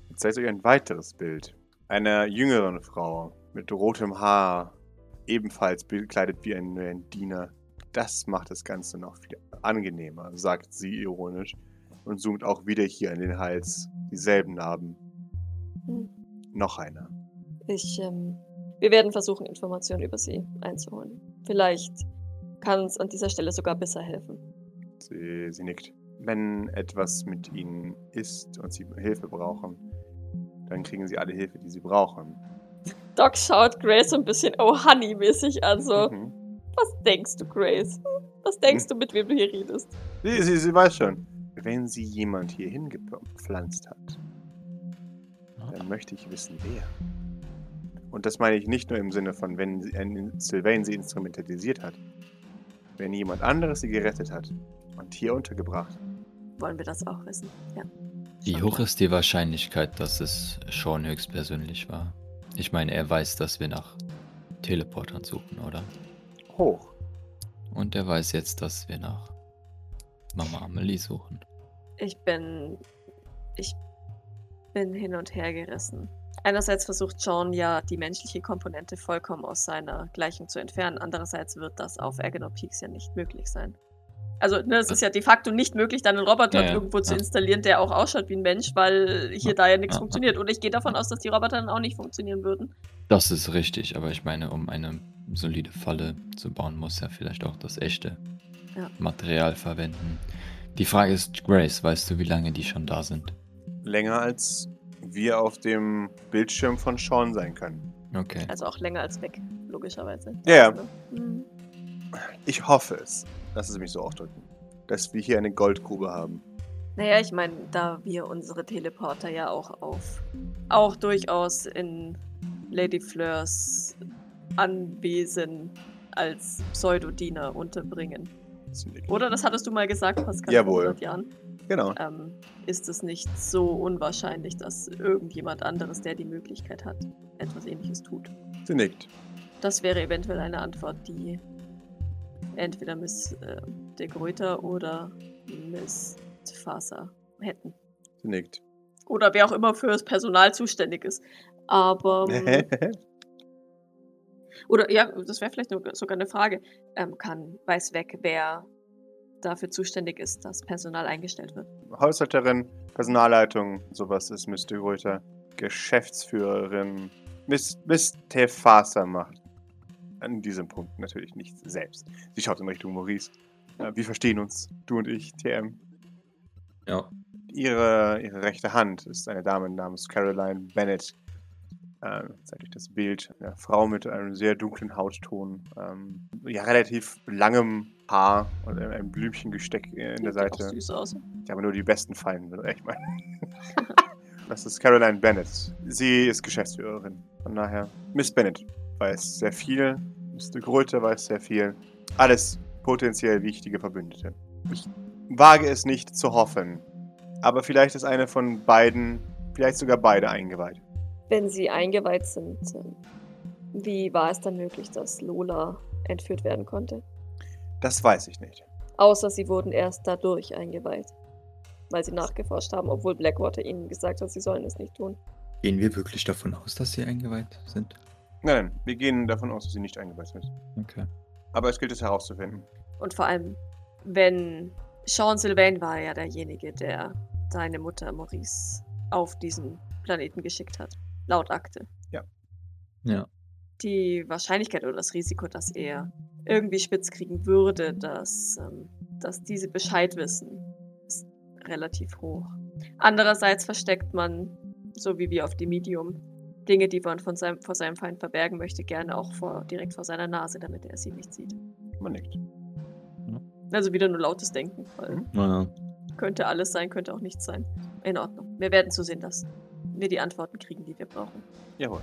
Jetzt zeigt euch ein weiteres Bild. Einer jüngeren Frau mit rotem Haar, ebenfalls bekleidet wie ein, ein Diener. Das macht das Ganze noch viel angenehmer, sagt sie ironisch und zoomt auch wieder hier an den Hals. Dieselben Narben. Hm. Noch einer. Ich, ähm, wir werden versuchen, Informationen über sie einzuholen. Vielleicht kann uns an dieser Stelle sogar besser helfen. Sie, sie nickt. Wenn etwas mit ihnen ist und sie Hilfe brauchen, dann kriegen sie alle Hilfe, die sie brauchen. Doc schaut Grace so ein bisschen oh Honey-mäßig an, so. Mhm. Was denkst du, Grace? Was denkst du, mit wem du hier redest? Sie, sie, sie weiß schon. Wenn sie jemand hier hingepflanzt hat, dann möchte ich wissen, wer. Und das meine ich nicht nur im Sinne von, wenn sie- ein Sylvain sie instrumentalisiert hat. Wenn jemand anderes sie gerettet hat und hier untergebracht. Wollen wir das auch wissen? Ja. Wie hoch ist die Wahrscheinlichkeit, dass es Sean höchstpersönlich war? Ich meine, er weiß, dass wir nach Teleportern suchen, oder? Hoch. Und er weiß jetzt, dass wir nach Mama Amelie suchen. Ich bin. Ich bin hin und her gerissen. Einerseits versucht John ja, die menschliche Komponente vollkommen aus seiner Gleichung zu entfernen. Andererseits wird das auf Agenor Peaks ja nicht möglich sein. Also, ne, es ist ja de facto nicht möglich, dann einen Roboter Ja, ja, irgendwo zu installieren, der auch ausschaut wie ein Mensch, weil hier Ja, da ja nichts ja, funktioniert. Und ich gehe davon aus, dass die Roboter dann auch nicht funktionieren würden. Das ist richtig, aber ich meine, um eine solide Falle zu bauen, muss er vielleicht auch das echte Ja. Material verwenden. Die Frage ist, Grace, weißt du, wie lange die schon da sind? Länger als wir auf dem Bildschirm von Sean sein können. Okay. Also auch länger als weg, logischerweise. Ja, ja. Also, mhm. Ich hoffe es. Lassen Sie mich so ausdrücken. Dass wir hier eine Goldgrube haben. Naja, ich meine, da wir unsere Teleporter ja auch auf, auch durchaus in Lady Fleurs Anwesen als Pseudodiener unterbringen. Oder das hattest du mal gesagt, Pascal, Jawohl. vor 100 Jahren. Genau. Ähm, ist es nicht so unwahrscheinlich, dass irgendjemand anderes, der die Möglichkeit hat, etwas ähnliches tut. Sie nickt. Das wäre eventuell eine Antwort, die entweder Miss äh, de Gruyter oder Miss Faser hätten. Sie nickt. Oder wer auch immer für das Personal zuständig ist. Aber. *laughs* ähm, oder ja, das wäre vielleicht sogar eine Frage. Ähm, kann weiß weg, wer dafür zuständig ist, dass Personal eingestellt wird. Haushalterin, Personalleitung, sowas ist Mr. Röther. Geschäftsführerin. Miss, Miss Tefasa macht an diesem Punkt natürlich nichts selbst. Sie schaut in Richtung Maurice. Äh, wir verstehen uns, du und ich, TM. Ja. Ihre, ihre rechte Hand ist eine Dame namens Caroline Bennett. Äh, zeigt euch das Bild. Eine Frau mit einem sehr dunklen Hautton. Ähm, ja, relativ langem Haar und einem Blümchengesteck in der Sieht Seite. süß aus. Ich habe nur die besten Feinde, *laughs* echt mal. Das ist Caroline Bennett. Sie ist Geschäftsführerin. Von daher, Miss Bennett weiß sehr viel. Mr. Gröte weiß sehr viel. Alles potenziell wichtige Verbündete. Ich wage es nicht zu hoffen. Aber vielleicht ist eine von beiden, vielleicht sogar beide eingeweiht. Wenn sie eingeweiht sind, ähm, wie war es dann möglich, dass Lola entführt werden konnte? Das weiß ich nicht. Außer sie wurden erst dadurch eingeweiht. Weil sie nachgeforscht haben, obwohl Blackwater ihnen gesagt hat, sie sollen es nicht tun. Gehen wir wirklich davon aus, dass sie eingeweiht sind? Nein, nein, wir gehen davon aus, dass sie nicht eingeweiht sind. Okay. Aber es gilt es herauszufinden. Und vor allem, wenn Sean Sylvain war ja derjenige, der deine Mutter Maurice auf diesen Planeten geschickt hat. Laut Akte. Ja. Die Wahrscheinlichkeit oder das Risiko, dass er irgendwie spitz kriegen würde, dass, ähm, dass diese Bescheid wissen, ist relativ hoch. Andererseits versteckt man, so wie wir auf dem Medium, Dinge, die man von seinem, vor seinem Feind verbergen möchte, gerne auch vor, direkt vor seiner Nase, damit er sie nicht sieht. Man nickt. Also wieder nur lautes Denken, weil Mhm. Ja. könnte alles sein, könnte auch nichts sein. In Ordnung. Wir werden zusehen, dass wir die Antworten kriegen, die wir brauchen. Jawohl.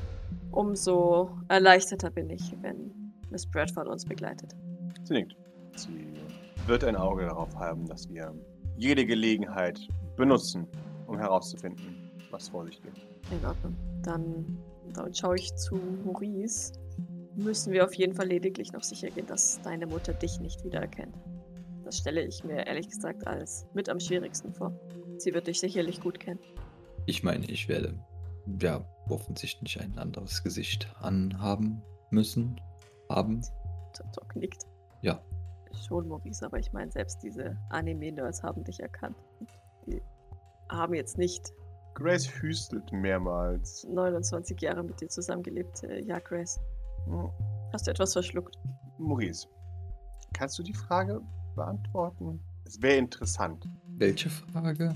Umso erleichterter bin ich, wenn Miss Bradford uns begleitet. Sie nickt. Sie wird ein Auge darauf haben, dass wir jede Gelegenheit benutzen, um herauszufinden, was vor sich geht. In Ordnung. Dann, dann schaue ich zu Maurice. Müssen wir auf jeden Fall lediglich noch sicher gehen, dass deine Mutter dich nicht wiedererkennt. Das stelle ich mir ehrlich gesagt als mit am schwierigsten vor. Sie wird dich sicherlich gut kennen. Ich meine, ich werde ja offensichtlich ein anderes Gesicht anhaben müssen. Haben. Doc nickt. Ja. Schon, Maurice, aber ich meine, selbst diese Anime-Nerds haben dich erkannt. Die haben jetzt nicht Grace hüstelt mehrmals. 29 Jahre mit dir zusammengelebt. Äh, Ja, Grace. Hm, Hast du etwas verschluckt? Maurice, kannst du die Frage beantworten? Es wäre interessant. Welche Frage?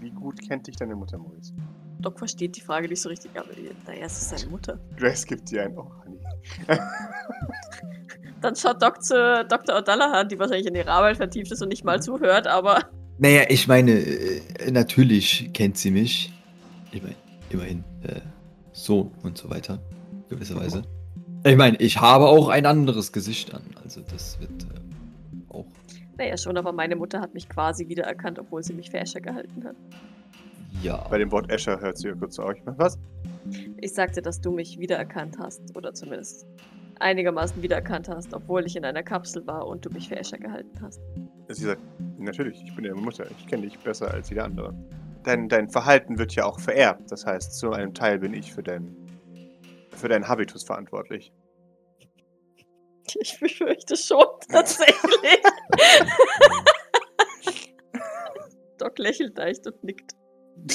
Wie gut kennt dich deine Mutter, Maurice? Doc versteht die Frage nicht so richtig, aber naja, es ist seine Mutter. Grace gibt dir ein Oh, Honey. *laughs* Dann schaut Doc zu Dr. O'Dallahan, die wahrscheinlich in ihre Arbeit vertieft ist und nicht mal zuhört, aber Naja, ich meine, äh, natürlich kennt sie mich. Ich meine, immerhin äh, Sohn und so weiter. Gewisserweise. Ich meine, ich habe auch ein anderes Gesicht an. Also das wird äh. Naja, schon, aber meine Mutter hat mich quasi wiedererkannt, obwohl sie mich für Escher gehalten hat. Ja. Bei dem Wort Escher hört sie kurz zu euch. Was? Ich sagte, dass du mich wiedererkannt hast, oder zumindest einigermaßen wiedererkannt hast, obwohl ich in einer Kapsel war und du mich für Escher gehalten hast. Sie sagt, natürlich, ich bin deine Mutter. Ich kenne dich besser als jeder andere. Dein, dein Verhalten wird ja auch vererbt. Das heißt, zu einem Teil bin ich für dein, für deinen Habitus verantwortlich. Ich befürchte schon, *laughs* tatsächlich. *laughs* Doc lächelt leicht und nickt.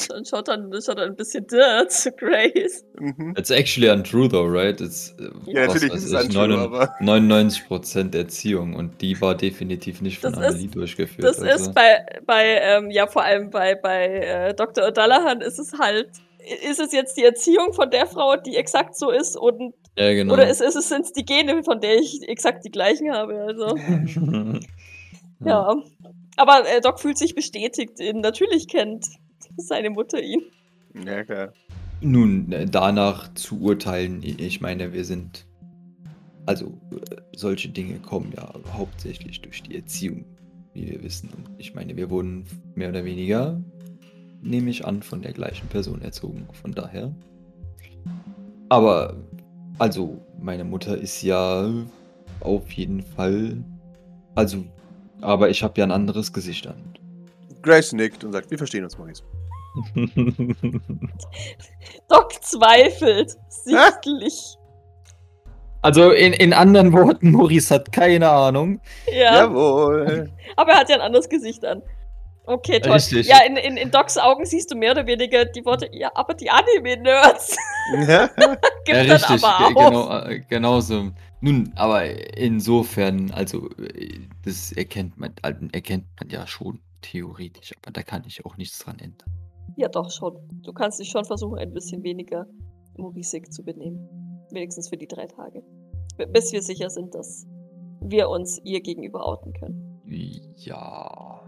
Dann schaut er, dann schaut er ein bisschen dirt zu Grace. Mhm. It's actually untrue though, right? It's, äh, Ja, was natürlich ist es untrue, 99 aber 99% Erziehung und die war definitiv nicht von Das ist- Amelie durchgeführt. Das also. ist bei, bei ähm, ja vor allem bei, bei äh, Dr. O'Dallahan ist es halt, ist es jetzt die Erziehung von der Frau, die exakt so ist und Ja, genau. oder ist, ist es sind die Gene, von der ich exakt die gleichen habe, also *laughs* ja. Aber äh, Doc fühlt sich bestätigt. Natürlich kennt seine Mutter ihn. Ja, klar. Nun, äh, danach zu urteilen, ich meine, wir sind. Also, äh, solche Dinge kommen ja hauptsächlich durch die Erziehung, wie wir wissen. Und ich meine, wir wurden mehr oder weniger, nehme ich an, von der gleichen Person erzogen. Von daher. Aber, also, meine Mutter ist ja auf jeden Fall. Also, aber ich habe ja ein anderes Gesicht an. Grace nickt und sagt, wir verstehen uns, Maurice. *laughs* *laughs* Doc zweifelt. Sichtlich. Also in, in anderen Worten, Maurice hat keine Ahnung. Ja. Jawohl. Aber er hat ja ein anderes Gesicht an. Okay, toll. Richtig. Ja, in, in, in Docs Augen siehst du mehr oder weniger die Worte, ja, aber die Anime-Nerds ja. *laughs* gibt ja, dann richtig, aber ge- auch. genau, äh, genauso. Nun, aber insofern, also äh, das erkennt man, äh, erkennt man ja schon theoretisch, aber da kann ich auch nichts dran ändern. Ja, doch schon. Du kannst dich schon versuchen, ein bisschen weniger morisig zu benehmen. Wenigstens für die drei Tage. Bis wir sicher sind, dass wir uns ihr gegenüber outen können. Ja.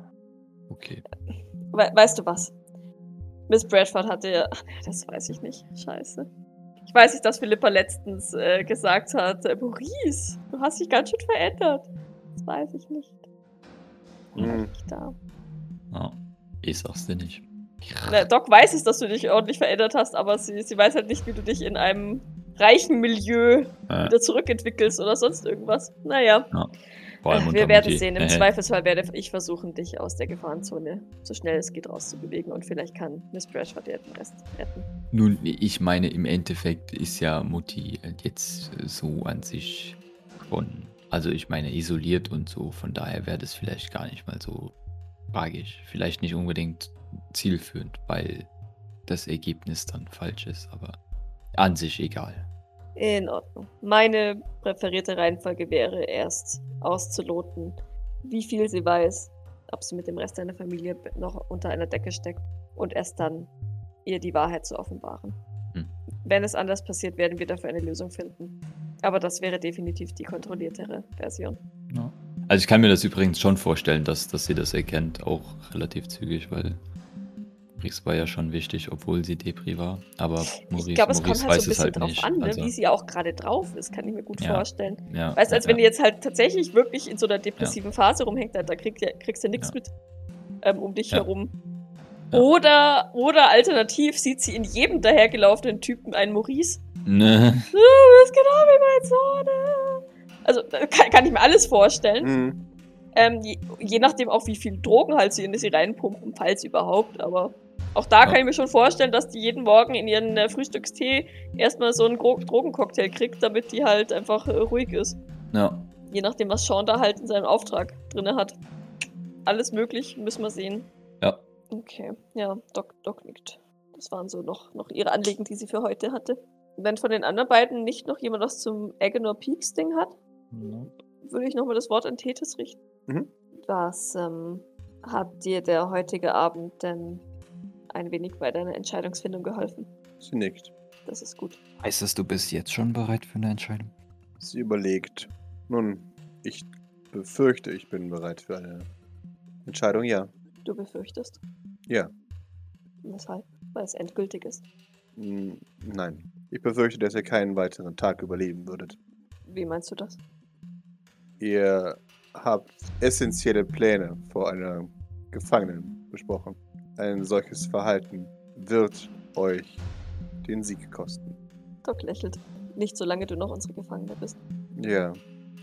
Okay. We weißt du was? Miss Bradford hatte ja. Das weiß ich nicht. Scheiße. Ich weiß nicht, dass Philippa letztens äh, gesagt hat: äh, Maurice, du hast dich ganz schön verändert. Das weiß ich nicht. Hm. nicht da. Ja. Ich sag's dir nicht. Na, Doc weiß es, dass du dich ordentlich verändert hast, aber sie, sie weiß halt nicht, wie du dich in einem reichen Milieu Äh, wieder zurückentwickelst oder sonst irgendwas. Naja, vor allem äh, unter wir werden sehen. Im Äh, Zweifelsfall werde ich versuchen, dich aus der Gefahrenzone so schnell es geht rauszubewegen und vielleicht kann Miss Bradford dir den Rest retten. Nun, ich meine, im Endeffekt ist ja Mutti jetzt äh, so an sich schon, also ich meine, isoliert und so, von daher wäre das vielleicht gar nicht mal so tragisch. Vielleicht nicht unbedingt zielführend, weil das Ergebnis dann falsch ist, aber an sich egal. In Ordnung. Meine präferierte Reihenfolge wäre erst auszuloten, wie viel sie weiß, ob sie mit dem Rest deiner Familie noch unter einer Decke steckt und erst dann ihr die Wahrheit zu offenbaren. Hm. Wenn es anders passiert, werden wir dafür eine Lösung finden. Aber das wäre definitiv die kontrolliertere Version. Also ich kann mir das übrigens schon vorstellen, dass, dass sie das erkennt, auch relativ zügig, weil Maurice war ja schon wichtig, obwohl sie Depri war. Aber Maurice, ich glaube, es Maurice kommt halt weiß so ein es bisschen halt drauf nicht. an, ne? also, wie sie auch gerade drauf ist, kann ich mir gut Ja. vorstellen. ja, Weißt du, als ja, wenn die jetzt halt tatsächlich wirklich in so einer depressiven Phase rumhängt, da, ja, kriegst du nichts Ja. mit ähm, um dich Ja. herum. Ja. Oder, oder alternativ sieht sie in jedem dahergelaufenen Typen einen Maurice. Ne. Du bist genau wie mein Sohn. äh. Also, kann, kann ich mir alles vorstellen. Hm. Ähm, je, je nachdem auch, wie viel Drogen halt sie in sie reinpumpen, falls überhaupt. Aber auch da kann ich mir schon vorstellen, dass die jeden Morgen in ihren äh, Frühstückstee erstmal so einen Gro Drogencocktail kriegt, damit die halt einfach äh, ruhig ist. Ja. Je nachdem, was Sean da halt in seinem Auftrag drin hat. Alles möglich, müssen wir sehen. Ja. Okay, ja, Doc, Doc nickt. Das waren so noch, noch ihre Anliegen, die sie für heute hatte. Wenn von den anderen beiden nicht noch jemand was zum Agenor Peaks Ding hat, würde ich nochmal das Wort an Tethys richten. Mhm. Was ähm, hat dir der heutige Abend denn ein wenig bei deiner Entscheidungsfindung geholfen? Sie nickt. Das ist gut. Heißt das, du bist jetzt schon bereit für eine Entscheidung? Sie überlegt. Nun, ich befürchte, ich bin bereit für eine Entscheidung, ja. Du befürchtest. Ja. Weshalb? Weil es endgültig ist. Hm, Nein. Ich befürchte, dass ihr keinen weiteren Tag überleben würdet. Wie meinst du das? Ihr habt essentielle Pläne vor einer Gefangenen besprochen. Ein solches Verhalten wird euch den Sieg kosten. Doc lächelt. Nicht solange du noch unsere Gefangene bist. Ja.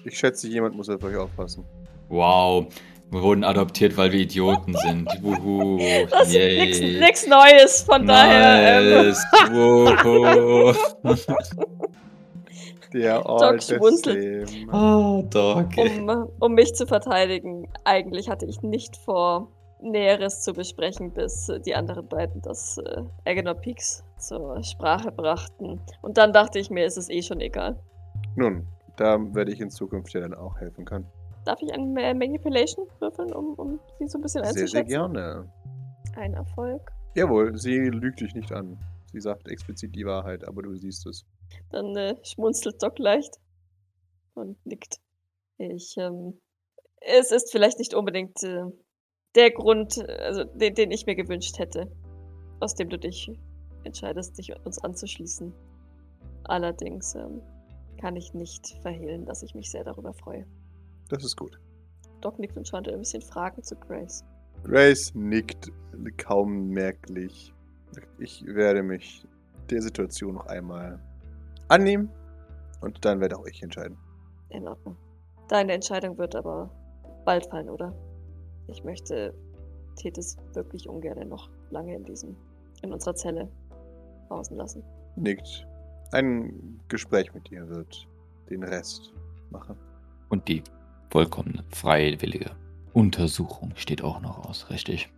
Ich schätze, jemand muss auf euch aufpassen. Wow. Wir wurden adoptiert, weil wir Idioten sind. Wuhu. *laughs* Das ist Yay. nix, nix Neues, von daher. Ähm, Nice. Wuhu. *laughs* Der Doc alte schmunzelt. Oh, Doc. um, um mich zu verteidigen, eigentlich hatte ich nicht vor, Näheres zu besprechen, bis äh, die anderen beiden das äh, Agenor Peaks zur Sprache brachten. Und dann dachte ich mir, ist es eh schon egal. Nun, da werde ich in Zukunft ja dann auch helfen können. Darf ich einen Ma- Manipulation würfeln, um, um sie so ein bisschen Sehr, einzuschätzen? sehr gerne. Ein Erfolg. Jawohl, sie lügt dich nicht an. Sie sagt explizit die Wahrheit, aber du siehst es. Dann äh, schmunzelt Doc leicht und nickt. Ich, ähm, es ist vielleicht nicht unbedingt äh, der Grund, also den, den ich mir gewünscht hätte, aus dem du dich entscheidest, dich uns anzuschließen. Allerdings ähm, kann ich nicht verhehlen, dass ich mich sehr darüber freue. Das ist gut. Doc nickt und schaut ein bisschen Fragen zu Grace. Grace nickt kaum merklich. Ich werde mich der Situation noch einmal annehmen und dann werde auch ich entscheiden. In Ordnung. Deine Entscheidung wird aber bald fallen, oder? Ich möchte Tethys wirklich ungern noch lange in diesem, in unserer Zelle pausen lassen. Nickt. Ein Gespräch mit ihr wird den Rest machen. Und die vollkommene freiwillige Untersuchung steht auch noch aus, richtig?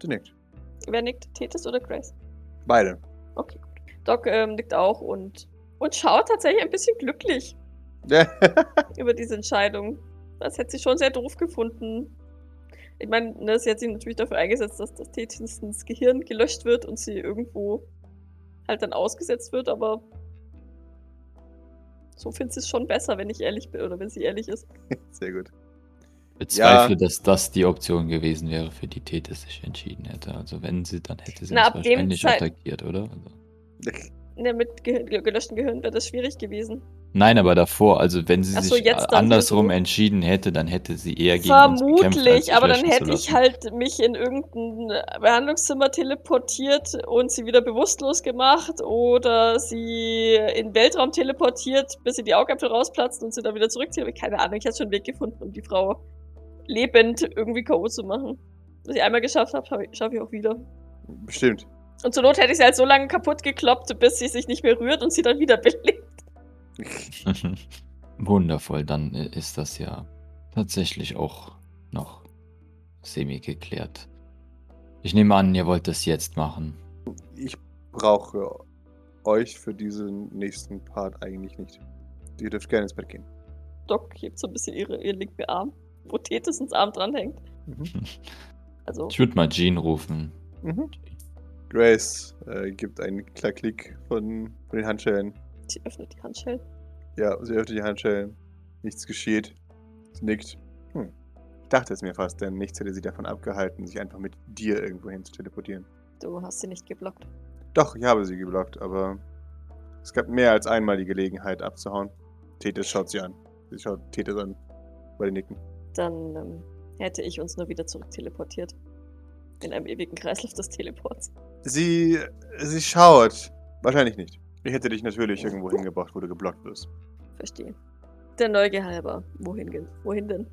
Sie nickt. Wer nickt? Tethys oder Grace? Beide. Okay, gut. Doc ähm, nickt auch und, und schaut tatsächlich ein bisschen glücklich *laughs* über diese Entscheidung. Das hätte sie schon sehr doof gefunden. Ich meine, ne, sie hat sich natürlich dafür eingesetzt, dass das ins Gehirn gelöscht wird und sie irgendwo halt dann ausgesetzt wird, aber so findet sie es schon besser, wenn ich ehrlich bin oder wenn sie ehrlich ist. *laughs* Sehr gut. Bezweifle, dass das die Option gewesen wäre, für die Tethys sich entschieden hätte. Also wenn sie, dann hätte sie Na, uns wahrscheinlich Zeit- attackiert, oder? Also, *laughs* Ne, mit ge gelöschten Gehirn wäre das schwierig gewesen. Nein, aber davor, also wenn sie so, sich andersrum entschieden hätte, dann hätte sie eher gegen gekämpft, Vermutlich, sich aber dann hätte ich halt mich in irgendein Behandlungszimmer teleportiert und sie wieder bewusstlos gemacht oder sie in den Weltraum teleportiert, bis sie die Augapfel rausplatzt und sie dann wieder zurückzieht. Keine Ahnung, ich hätte schon einen Weg gefunden, um die Frau lebend irgendwie K.O. zu machen. Was ich einmal geschafft habe, schaffe ich, schaff ich auch wieder. Bestimmt. Und zur Not hätte ich sie halt so lange kaputt gekloppt, bis sie sich nicht mehr rührt und sie dann wieder *laughs* belebt. *laughs* Wundervoll, dann ist das ja tatsächlich auch noch semi geklärt. Ich nehme an, ihr wollt das jetzt machen. Ich brauche euch für diesen nächsten Part eigentlich nicht. Ihr dürft gerne ins Bett gehen. Doc hebt so ein bisschen ihre, ihren linken Arm, wo Tethys ins Arm dranhängt. Mhm. *laughs* Also, Ich würde mal Jean rufen. Mhm. Grace äh, gibt einen Klick von, von den Handschellen. Sie öffnet die Handschellen. Ja, sie öffnet die Handschellen. Nichts geschieht. Sie nickt. Hm. Ich dachte es mir fast, denn nichts hätte sie davon abgehalten, sich einfach mit dir irgendwo hin zu teleportieren. Du hast sie nicht geblockt. Doch, ich habe sie geblockt, aber es gab mehr als einmal die Gelegenheit abzuhauen. Tethys schaut sie an. Sie schaut Tethys an. Bei den Nicken. Dann ähm, hätte ich uns nur wieder zurück teleportiert. In einem ewigen Kreislauf des Teleports. Sie, sie schaut. Wahrscheinlich nicht. Ich hätte dich natürlich irgendwo hingebracht, wo du geblockt wirst. Verstehe. Der Neugier halber. Wohin, wohin denn?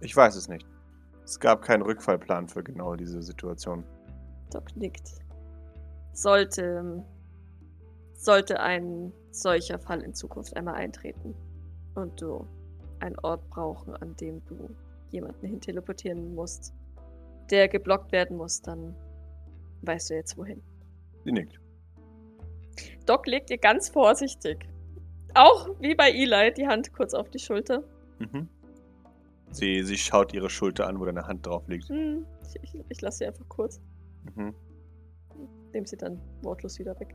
Ich weiß es nicht. Es gab keinen Rückfallplan für genau diese Situation. Doc nickt. Sollte, ähm, sollte ein solcher Fall in Zukunft einmal eintreten und du einen Ort brauchen, an dem du jemanden hin teleportieren musst, der geblockt werden muss, dann weißt du jetzt wohin. Sie nickt. Doc legt ihr ganz vorsichtig, auch wie bei Eli, die Hand kurz auf die Schulter. Mhm. Sie, sie schaut ihre Schulter an, wo deine Hand drauf liegt. Hm, ich, ich, ich lasse sie einfach kurz, Mhm. nehme sie dann wortlos wieder weg.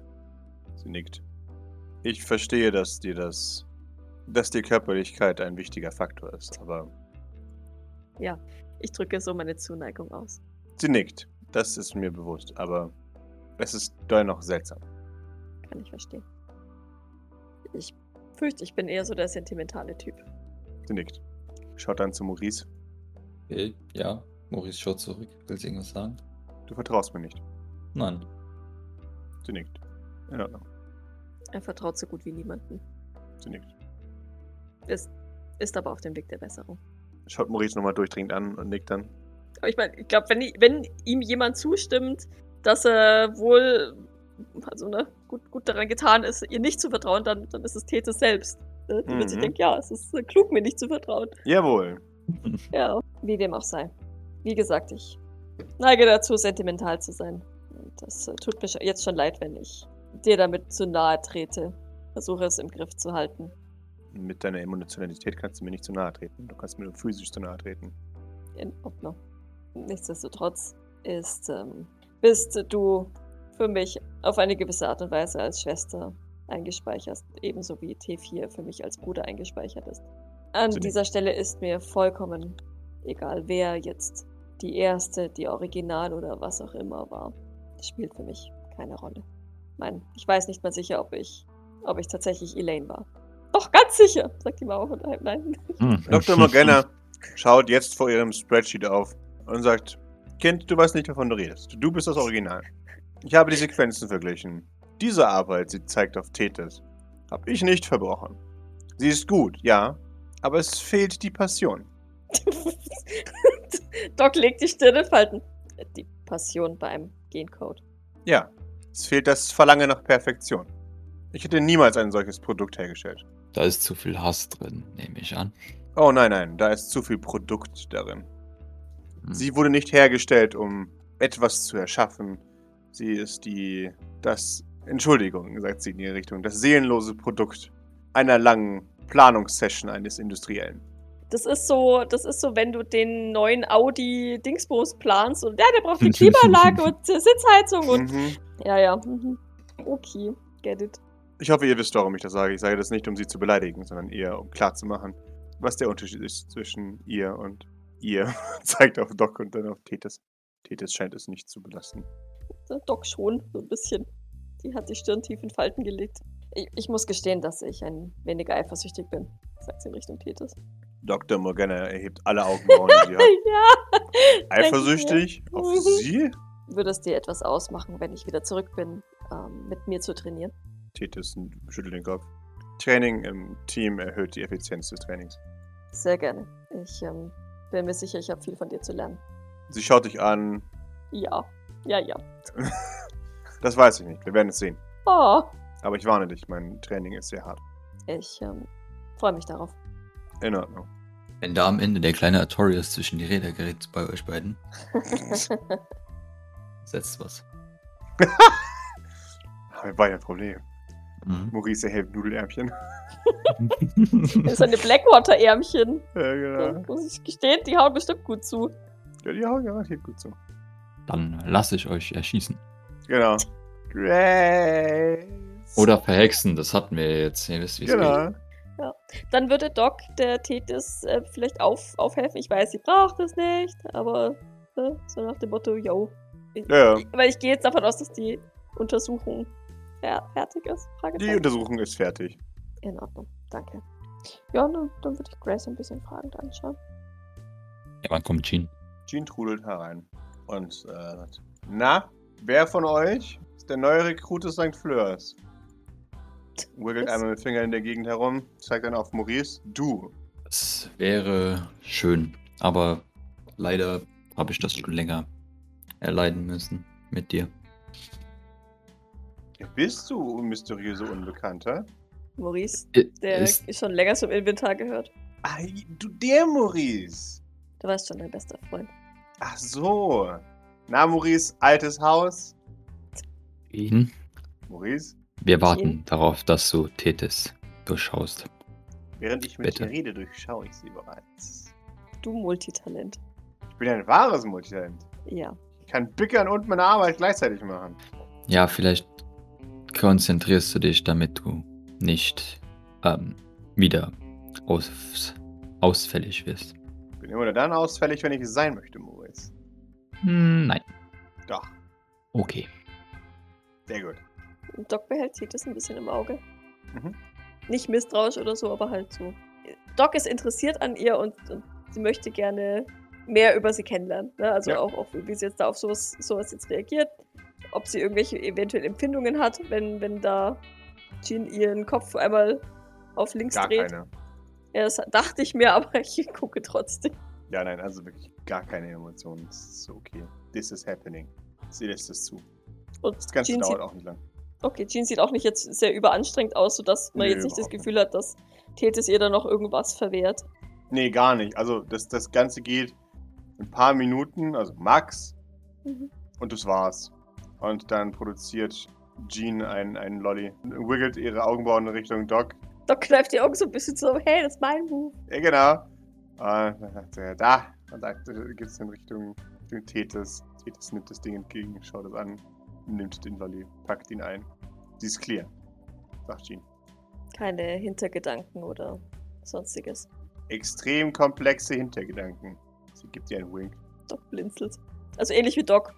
Sie nickt. Ich verstehe, dass dir das. dass dir Körperlichkeit ein wichtiger Faktor ist, aber Ich drücke so meine Zuneigung aus. sie nickt. Das ist mir bewusst, aber es ist dennoch seltsam. Kann ich verstehen. Ich fürchte, ich bin eher so der sentimentale Typ. Sie nickt. Schaut dann zu Maurice. Okay, ja. Maurice schaut zurück. Will sie irgendwas sagen? Du vertraust mir nicht. Nein. Sie nickt. In Ordnung. Er vertraut so gut wie niemanden. Sie nickt. Ist, ist aber auf dem Weg der Besserung. Schaut Maurice nochmal durchdringend an und nickt dann. Aber ich meine, ich glaube, wenn, i- wenn ihm jemand zustimmt, dass er wohl also, ne, gut, gut daran getan ist, ihr nicht zu vertrauen, dann, dann ist es Tete selbst. Ne? Die wird sich Mhm. denken, ja, es ist äh, klug, mir nicht zu vertrauen. Jawohl. *laughs* Ja, wie dem auch sei. Wie gesagt, ich neige dazu, sentimental zu sein. Und das äh, tut mir jetzt schon leid, wenn ich dir damit zu nahe trete. Versuche es im Griff zu halten. Mit deiner Emotionalität kannst du mir nicht zu nahe treten. Du kannst mir nur physisch zu nahe treten. In Ordnung. Nichtsdestotrotz ist, ähm, bist du für mich auf eine gewisse Art und Weise als Schwester eingespeichert, ebenso wie T4 für mich als Bruder eingespeichert ist. An Sie nickt. dieser Stelle ist mir vollkommen egal, wer jetzt die erste, die Original oder was auch immer war, das spielt für mich keine Rolle. Nein, ich weiß nicht mal sicher, ob ich, ob ich tatsächlich Elaine war. Doch, ganz sicher, sagt die Mauer von daheim. Nein. Hm. Dr. Morgana schaut jetzt vor ihrem Spreadsheet auf und sagt: Kind, du weißt nicht, wovon du redest. Du bist das Original. Ich habe die Sequenzen verglichen. Diese Arbeit, sie zeigt auf Tethys, habe ich nicht verbrochen. Sie ist gut, ja, aber es fehlt die Passion. *laughs* Doc legt die Stirne falten. Die Passion beim Gencode. Ja, es fehlt das Verlangen nach Perfektion. Ich hätte niemals ein solches Produkt hergestellt. Da ist zu viel Hass drin, nehme ich an. Oh nein, nein, da ist zu viel Produkt darin. Hm. Sie wurde nicht hergestellt, um etwas zu erschaffen. Sie ist die, das, Entschuldigung, sagt sie in ihre Richtung, das seelenlose Produkt einer langen Planungssession eines Industriellen. Das ist so, das ist so, wenn du den neuen Audi Dingsbus planst und ja, der braucht eine Klimaanlage und äh, Sitzheizung und Mhm. ja, ja. mhm. Okay, get it. Ich hoffe, ihr wisst, warum ich das sage. Ich sage das nicht, um sie zu beleidigen, sondern eher, um klarzumachen, was der Unterschied ist zwischen ihr und ihr. *laughs* Zeigt auf Doc und dann auf Tethys. Tethys scheint es nicht zu belasten. Doc schon, so ein bisschen. Die hat die Stirn tief in Falten gelegt. Ich, ich muss gestehen, dass ich ein weniger eifersüchtig bin, sagt sie in Richtung Tethys. Dr. Morgana erhebt alle Augenbrauen, die sie hat. *laughs* ja. Eifersüchtig auf *laughs* sie? Würde es dir etwas ausmachen, wenn ich wieder zurück bin, ähm, mit mir zu trainieren? Tethys schüttelt den Kopf. Training im Team erhöht die Effizienz des Trainings. Sehr gerne. Ich ähm, bin mir sicher, ich habe viel von dir zu lernen. Sie schaut dich an. Ja. Ja, ja. *laughs* Das weiß ich nicht. Wir werden es sehen. Oh, Aber ich warne dich, mein Training ist sehr hart. ich ähm, freue mich darauf. In Ordnung. Wenn da am Ende der kleine Artorias zwischen die Räder gerät bei euch beiden, *laughs* setzt was. Aber *laughs* war ja ein Problem. Mhm. Maurice erhebt Nudelärmchen. Das ist eine Blackwater-Ärmchen. Ja, Da genau. muss ich gestehen, die hauen bestimmt gut zu. Ja, die hauen garantiert gut zu. Dann lasse ich euch erschießen. Genau. Grace. Oder verhexen, das hatten wir jetzt. Ihr wisst, wie es geht. Genau. Dann würde Doc der Tethys äh, vielleicht auf, aufhelfen. Ich weiß, sie braucht es nicht, aber äh, so nach dem Motto, yo. Ich, Ja, ja. ich- Weil ich gehe jetzt davon aus, dass die Untersuchung fer fertig ist. Die. Untersuchung ist fertig. In Ordnung, danke. Ja, dann, dann würde ich Grace ein bisschen fragend anschauen. Ja, wann kommt Jean? Jean trudelt herein und äh, sagt, na, wer von euch ist der neue Rekrut des St. Fleurs? Wiggelt einmal mit Finger in der Gegend herum, zeigt dann auf Maurice. Du. Es wäre schön, aber leider habe ich das schon länger erleiden müssen mit dir. Wer bist du, mysteriöse Unbekannter? Maurice, der ist- schon länger zum Inventar gehört. Ah, du der Maurice. Du weißt schon, dein bester Freund. Ach so. Na, Maurice, altes Haus. Ihn? Maurice, Wir warten Jean? darauf, dass du Tethys durchschaust. während ich mit Bitte. dir rede, durchschaue ich sie bereits. Du Multitalent. Ich bin ein wahres Multitalent. Ja. Ich kann bickern und meine Arbeit gleichzeitig machen. Ja, vielleicht konzentrierst du dich, damit du nicht ähm, wieder aus, ausfällig wirst. Ich bin immer nur dann ausfällig, wenn ich es sein möchte, Maurice. Hm, nein. Doch, Okay. sehr gut. Und Doc behält sieht das ein bisschen im Auge. Mhm. Nicht misstrauisch oder so, aber halt so. Doc ist interessiert an ihr und, und sie möchte gerne mehr über sie kennenlernen. Ne? Also Ja. auch, auch, wie sie jetzt da auf sowas, sowas jetzt reagiert. Ob sie irgendwelche eventuell Empfindungen hat, wenn, wenn da Jean ihren Kopf einmal auf links Gar dreht. keine. Ja, das dachte ich mir, *laughs* aber ich gucke trotzdem. Ja, nein, also wirklich gar keine Emotionen. Das ist okay. This is happening. Sie lässt es zu. Und Das Ganze Jean dauert auch nicht lang. okay, Jean sieht auch nicht jetzt sehr überanstrengt aus, sodass man Nö, jetzt nicht das überhaupt nicht. Gefühl hat, dass Tethys ihr da noch irgendwas verwehrt. Nee, gar nicht. Also das, das Ganze geht ein paar Minuten, also max, Mhm. und das war's. Und dann produziert Jean einen, einen Lolly. Wiggelt ihre Augenbrauen in Richtung Doc. Doc kneift die Augen so ein bisschen so, hey, das ist mein Move. Ja, genau. *laughs* Und dann sagt er, da. Und dann gibt es in Richtung, Richtung Tethys. Tethys nimmt das Ding entgegen, schaut es an, nimmt den Lolly, packt ihn ein. Sie ist clear, sagt Jean. Keine Hintergedanken oder sonstiges. Extrem komplexe Hintergedanken. Sie gibt dir einen Wink. Doc blinzelt. Also ähnlich wie Doc.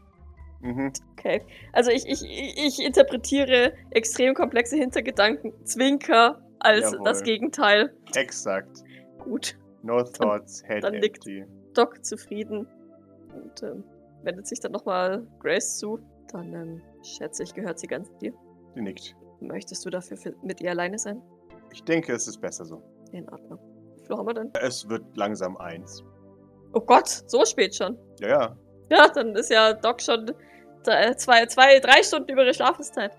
Mhm. Okay. Also ich, ich, ich interpretiere extrem komplexe Hintergedanken. Zwinker als Jawohl. das Gegenteil. Exakt. Gut. No thoughts, head dann nickt- empty. Doc zufrieden. Und ähm, wendet sich dann nochmal Grace zu. Dann ähm, schätze ich, gehört sie ganz dir. Sie nickt. Möchtest du dafür für, mit ihr alleine sein? Ich denke, es ist besser so. In Ordnung. Wie viel haben wir denn? Es wird langsam eins. Oh Gott, so spät schon. Ja, ja. Ja, dann ist ja Doc schon drei- zwei, zwei, drei Stunden über ihre Schlafenszeit.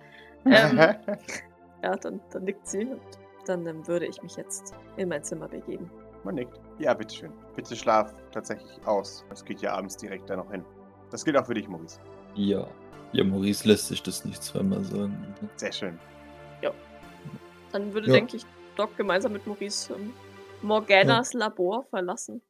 Ähm, *laughs* ja, dann, dann nickt sie und dann ähm, würde ich mich jetzt in mein Zimmer begeben. Man nickt. Ja, bitteschön. Bitte schlaf tatsächlich aus. Es geht ja abends direkt da noch hin. Das gilt auch für dich, Maurice. Ja. Ja, Maurice lässt sich das nicht zweimal sagen. Sehr schön. Dann würde, Ja. denke ich, Doc gemeinsam mit Maurice ähm, Morganas Labor verlassen.